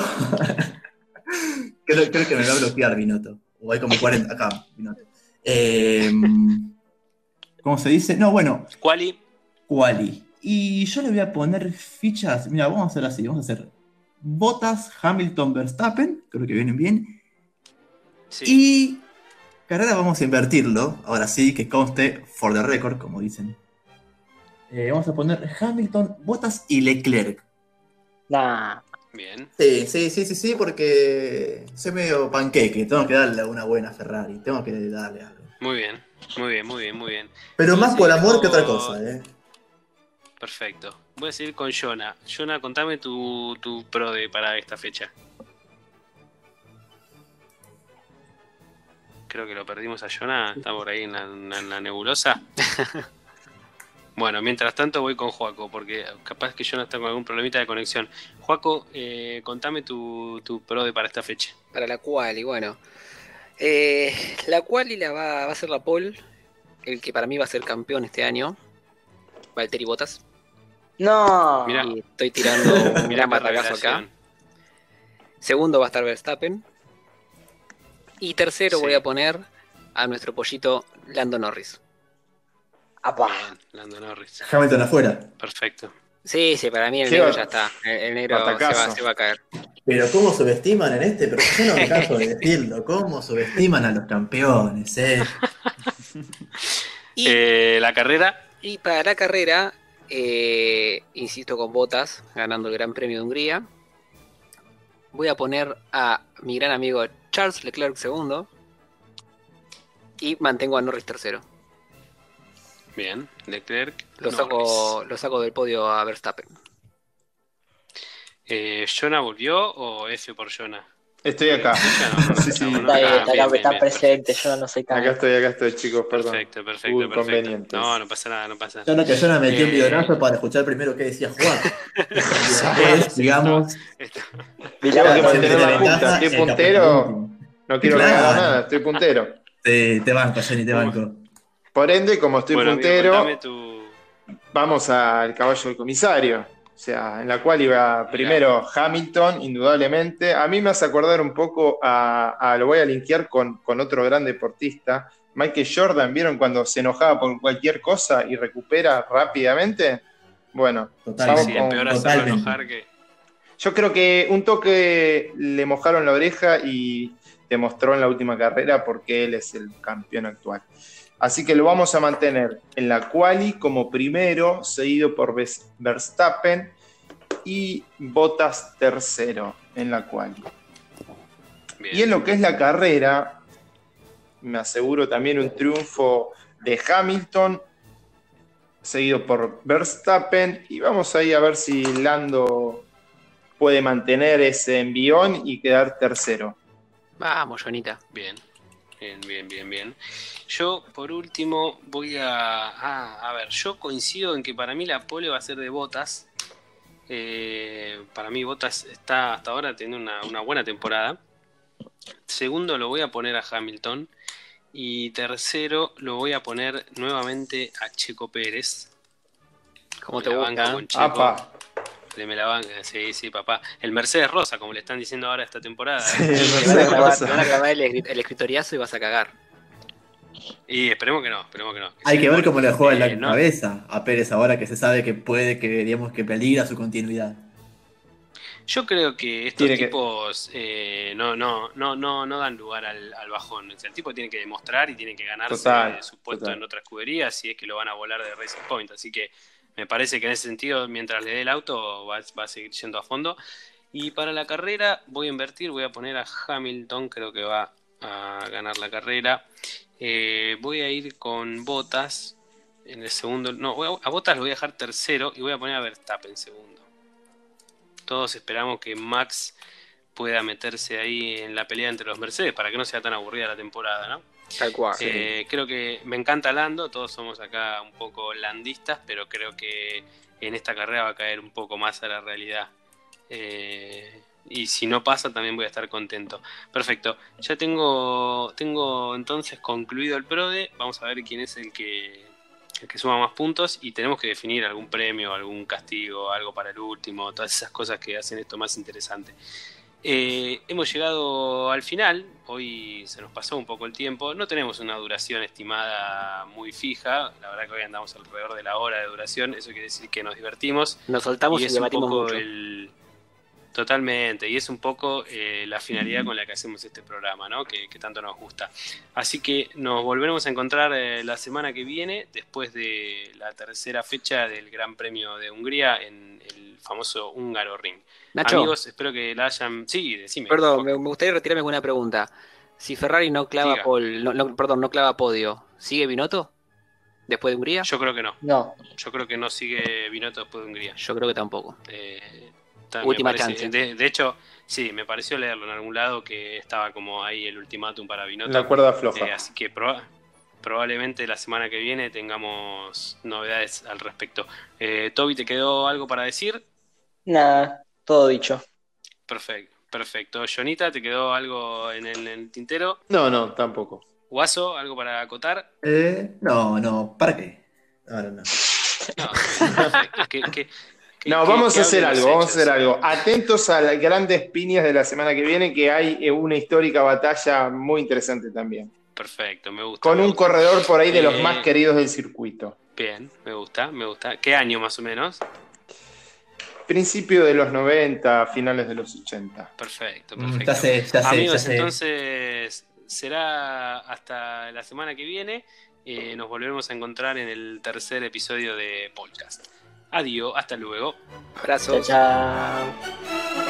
creo, que me va a bloquear Binotto. O hay como 40 acá, Binotto. Em, ¿Cómo se dice? No, bueno. Quali. Quali. Y yo le voy a poner fichas. Mira, vamos a hacer así. Vamos a hacer Botas, Hamilton, Verstappen. Creo que vienen bien. Sí. Y carrera vamos a invertirlo. Ahora sí, que conste for the record, como dicen eh, vamos a poner Hamilton, Bottas y Leclerc. Nah. Bien. Sí, sí, sí, sí, sí, porque soy medio panqueque, tengo que darle a una buena Ferrari, tengo que darle algo. Muy bien, muy bien, muy bien, muy bien. Pero más por amor que otra cosa, ¿eh? Perfecto. Voy a seguir con Jonah. Jonah, contame tu, tu pro de para esta fecha. Creo que lo perdimos a Jonah, está por ahí en la nebulosa. Bueno, mientras tanto voy con Juaco, porque capaz que yo no estoy con algún problemita de conexión. Juaco, eh, contame tu, tu pro de para esta fecha. Para la cual, y bueno. Eh, la cual y la va, a ser la Paul, el que para mí va a ser campeón este año. Valtteri Bottas. No. Mira, estoy tirando un gran barragazo acá. Segundo va a estar Verstappen. Y tercero voy a poner a nuestro pollito Lando Norris. ¡Apa! Lando Norris. Hamilton afuera. Perfecto. Sí, sí, para mí el negro ya está. El, negro se va, a caer. Pero cómo subestiman en este, pero yo no me canso de decirlo, cómo subestiman a los campeones, eh. y, eh, la carrera. Y para la carrera, eh, insisto con botas, ganando el Gran Premio de Hungría. Voy a poner a mi gran amigo Charles Leclerc segundo. Y mantengo a Norris tercero. Bien, Leclerc. Lo saco, lo saco del podio a Verstappen. Eh, ¿Jonah volvió o F por Jonah? Estoy acá. sí, sí. Está, presente, yo no sé Acá estoy, acá estoy, chicos, perdón. Perfecto, perfecto, perfecto. No, no pasa nada, no pasa nada. Yo no que Jonah metió un eh, videonazo para escuchar primero qué decía Juan. es, digamos. Tengo que mantener la punta. Estoy puntero. No quiero ganar nada, estoy puntero. Te, te banco, Jenny, te banco. Por ende, como estoy puntero, vamos al caballo del comisario. O sea, en la cual iba primero Hamilton, indudablemente. A mí me hace acordar un poco a, lo voy a linkear con, otro gran deportista, Michael Jordan, ¿vieron cuando se enojaba por cualquier cosa y recupera rápidamente? Bueno, vamos enojar que... Yo creo que un toque le mojaron la oreja y demostró en la última carrera porque él es el campeón actual. Así que lo vamos a mantener en la quali como primero, seguido por Verstappen y Bottas tercero en la quali. Y en lo que es la carrera, me aseguro también un triunfo de Hamilton, seguido por Verstappen. Y vamos ahí a ver si Lando puede mantener ese envión y quedar tercero. Vamos, Jonita. Bien. Bien, bien, bien, bien. Yo, por último, voy a. a ver, yo coincido en que para mí la pole va a ser de botas. Eh, para mí, Botas está hasta ahora teniendo una, buena temporada. Segundo, lo voy a poner a Hamilton. Y tercero, lo voy a poner nuevamente a Checo Pérez. ¿Cómo te banca con Checo? me la banca, sí, sí, papá. El Mercedes Rosa, como le están diciendo ahora esta temporada. Sí, el Mercedes Rosa. van a grabar el, el, escritoriazo y vas a cagar. Y esperemos que no, esperemos que no. Hay que ver cómo le juega en la cabeza a Pérez ahora que se sabe que puede, que digamos que peligra su continuidad. Yo creo que estos tipos eh, no, no, no, no, no dan lugar al, bajón. el tipo tiene que demostrar y tiene que ganarse su puesto en otra escudería si es que lo van a volar de Racing Point. Así que me parece que en ese sentido, mientras le dé el auto, va, a seguir yendo a fondo. Y para la carrera voy a invertir, voy a poner a Hamilton, creo que va a ganar la carrera. Eh, voy a ir con Botas en el segundo. No, a Botas lo voy a dejar tercero y voy a poner a Verstappen segundo. Todos esperamos que Max pueda meterse ahí en la pelea entre los Mercedes para que no sea tan aburrida la temporada, ¿no? Tal cual. Eh, creo que me encanta Lando, todos somos acá un poco landistas, pero creo que en esta carrera va a caer un poco más a la realidad. Eh, y si no pasa también voy a estar contento. Perfecto, ya tengo, tengo entonces concluido el PRODE, vamos a ver quién es el que, el que suma más puntos y tenemos que definir algún premio, algún castigo, algo para el último, todas esas cosas que hacen esto más interesante. Eh, hemos llegado al final, hoy se nos pasó un poco el tiempo, no tenemos una duración estimada muy fija, la verdad que hoy andamos alrededor de la hora de duración, eso quiere decir que nos divertimos. Nos soltamos y, debatimos mucho. Totalmente, y es un poco eh, la finalidad con la que hacemos este programa, ¿no? que, tanto nos gusta. Así que nos volveremos a encontrar eh, la semana que viene, después de la tercera fecha del Gran Premio de Hungría en el famoso Húngaro Ring. Amigos, espero que la hayan. Sí, decime. Perdón, me, gustaría retirarme con una pregunta. Si Ferrari no clava perdón, no clava podio, ¿sigue Binotto? ¿Después de Hungría? Yo creo que no. No. Yo creo que no sigue Binotto después de Hungría. Yo creo que tampoco. Eh, Última chance. De, hecho, sí, me pareció leerlo en algún lado que estaba como ahí el ultimátum para Binotto. La cuerda floja. Eh, así que probablemente la semana que viene tengamos novedades al respecto. Eh, Toby, ¿te quedó algo para decir? Nada, todo dicho. Perfecto, perfecto. Jonita, ¿te quedó algo en el, tintero? No, no, tampoco. Guaso, ¿algo para acotar? Eh, no, no, ¿para qué? Ahora no. No, vamos a hacer algo, vamos a hacer algo. Atentos a las grandes piñas de la semana que viene, que hay eh, una histórica batalla muy interesante también. Perfecto, me gusta. Con un corredor por ahí de los más queridos del circuito. Bien, me gusta, me gusta. ¿Qué año más o menos? Principio de los 90, finales de los 80. Perfecto, mm, perfecto. Amigos, entonces será hasta la semana que viene. Eh, nos volveremos a encontrar en el tercer episodio de podcast. Adiós, hasta luego. Abrazos. Chao, chao.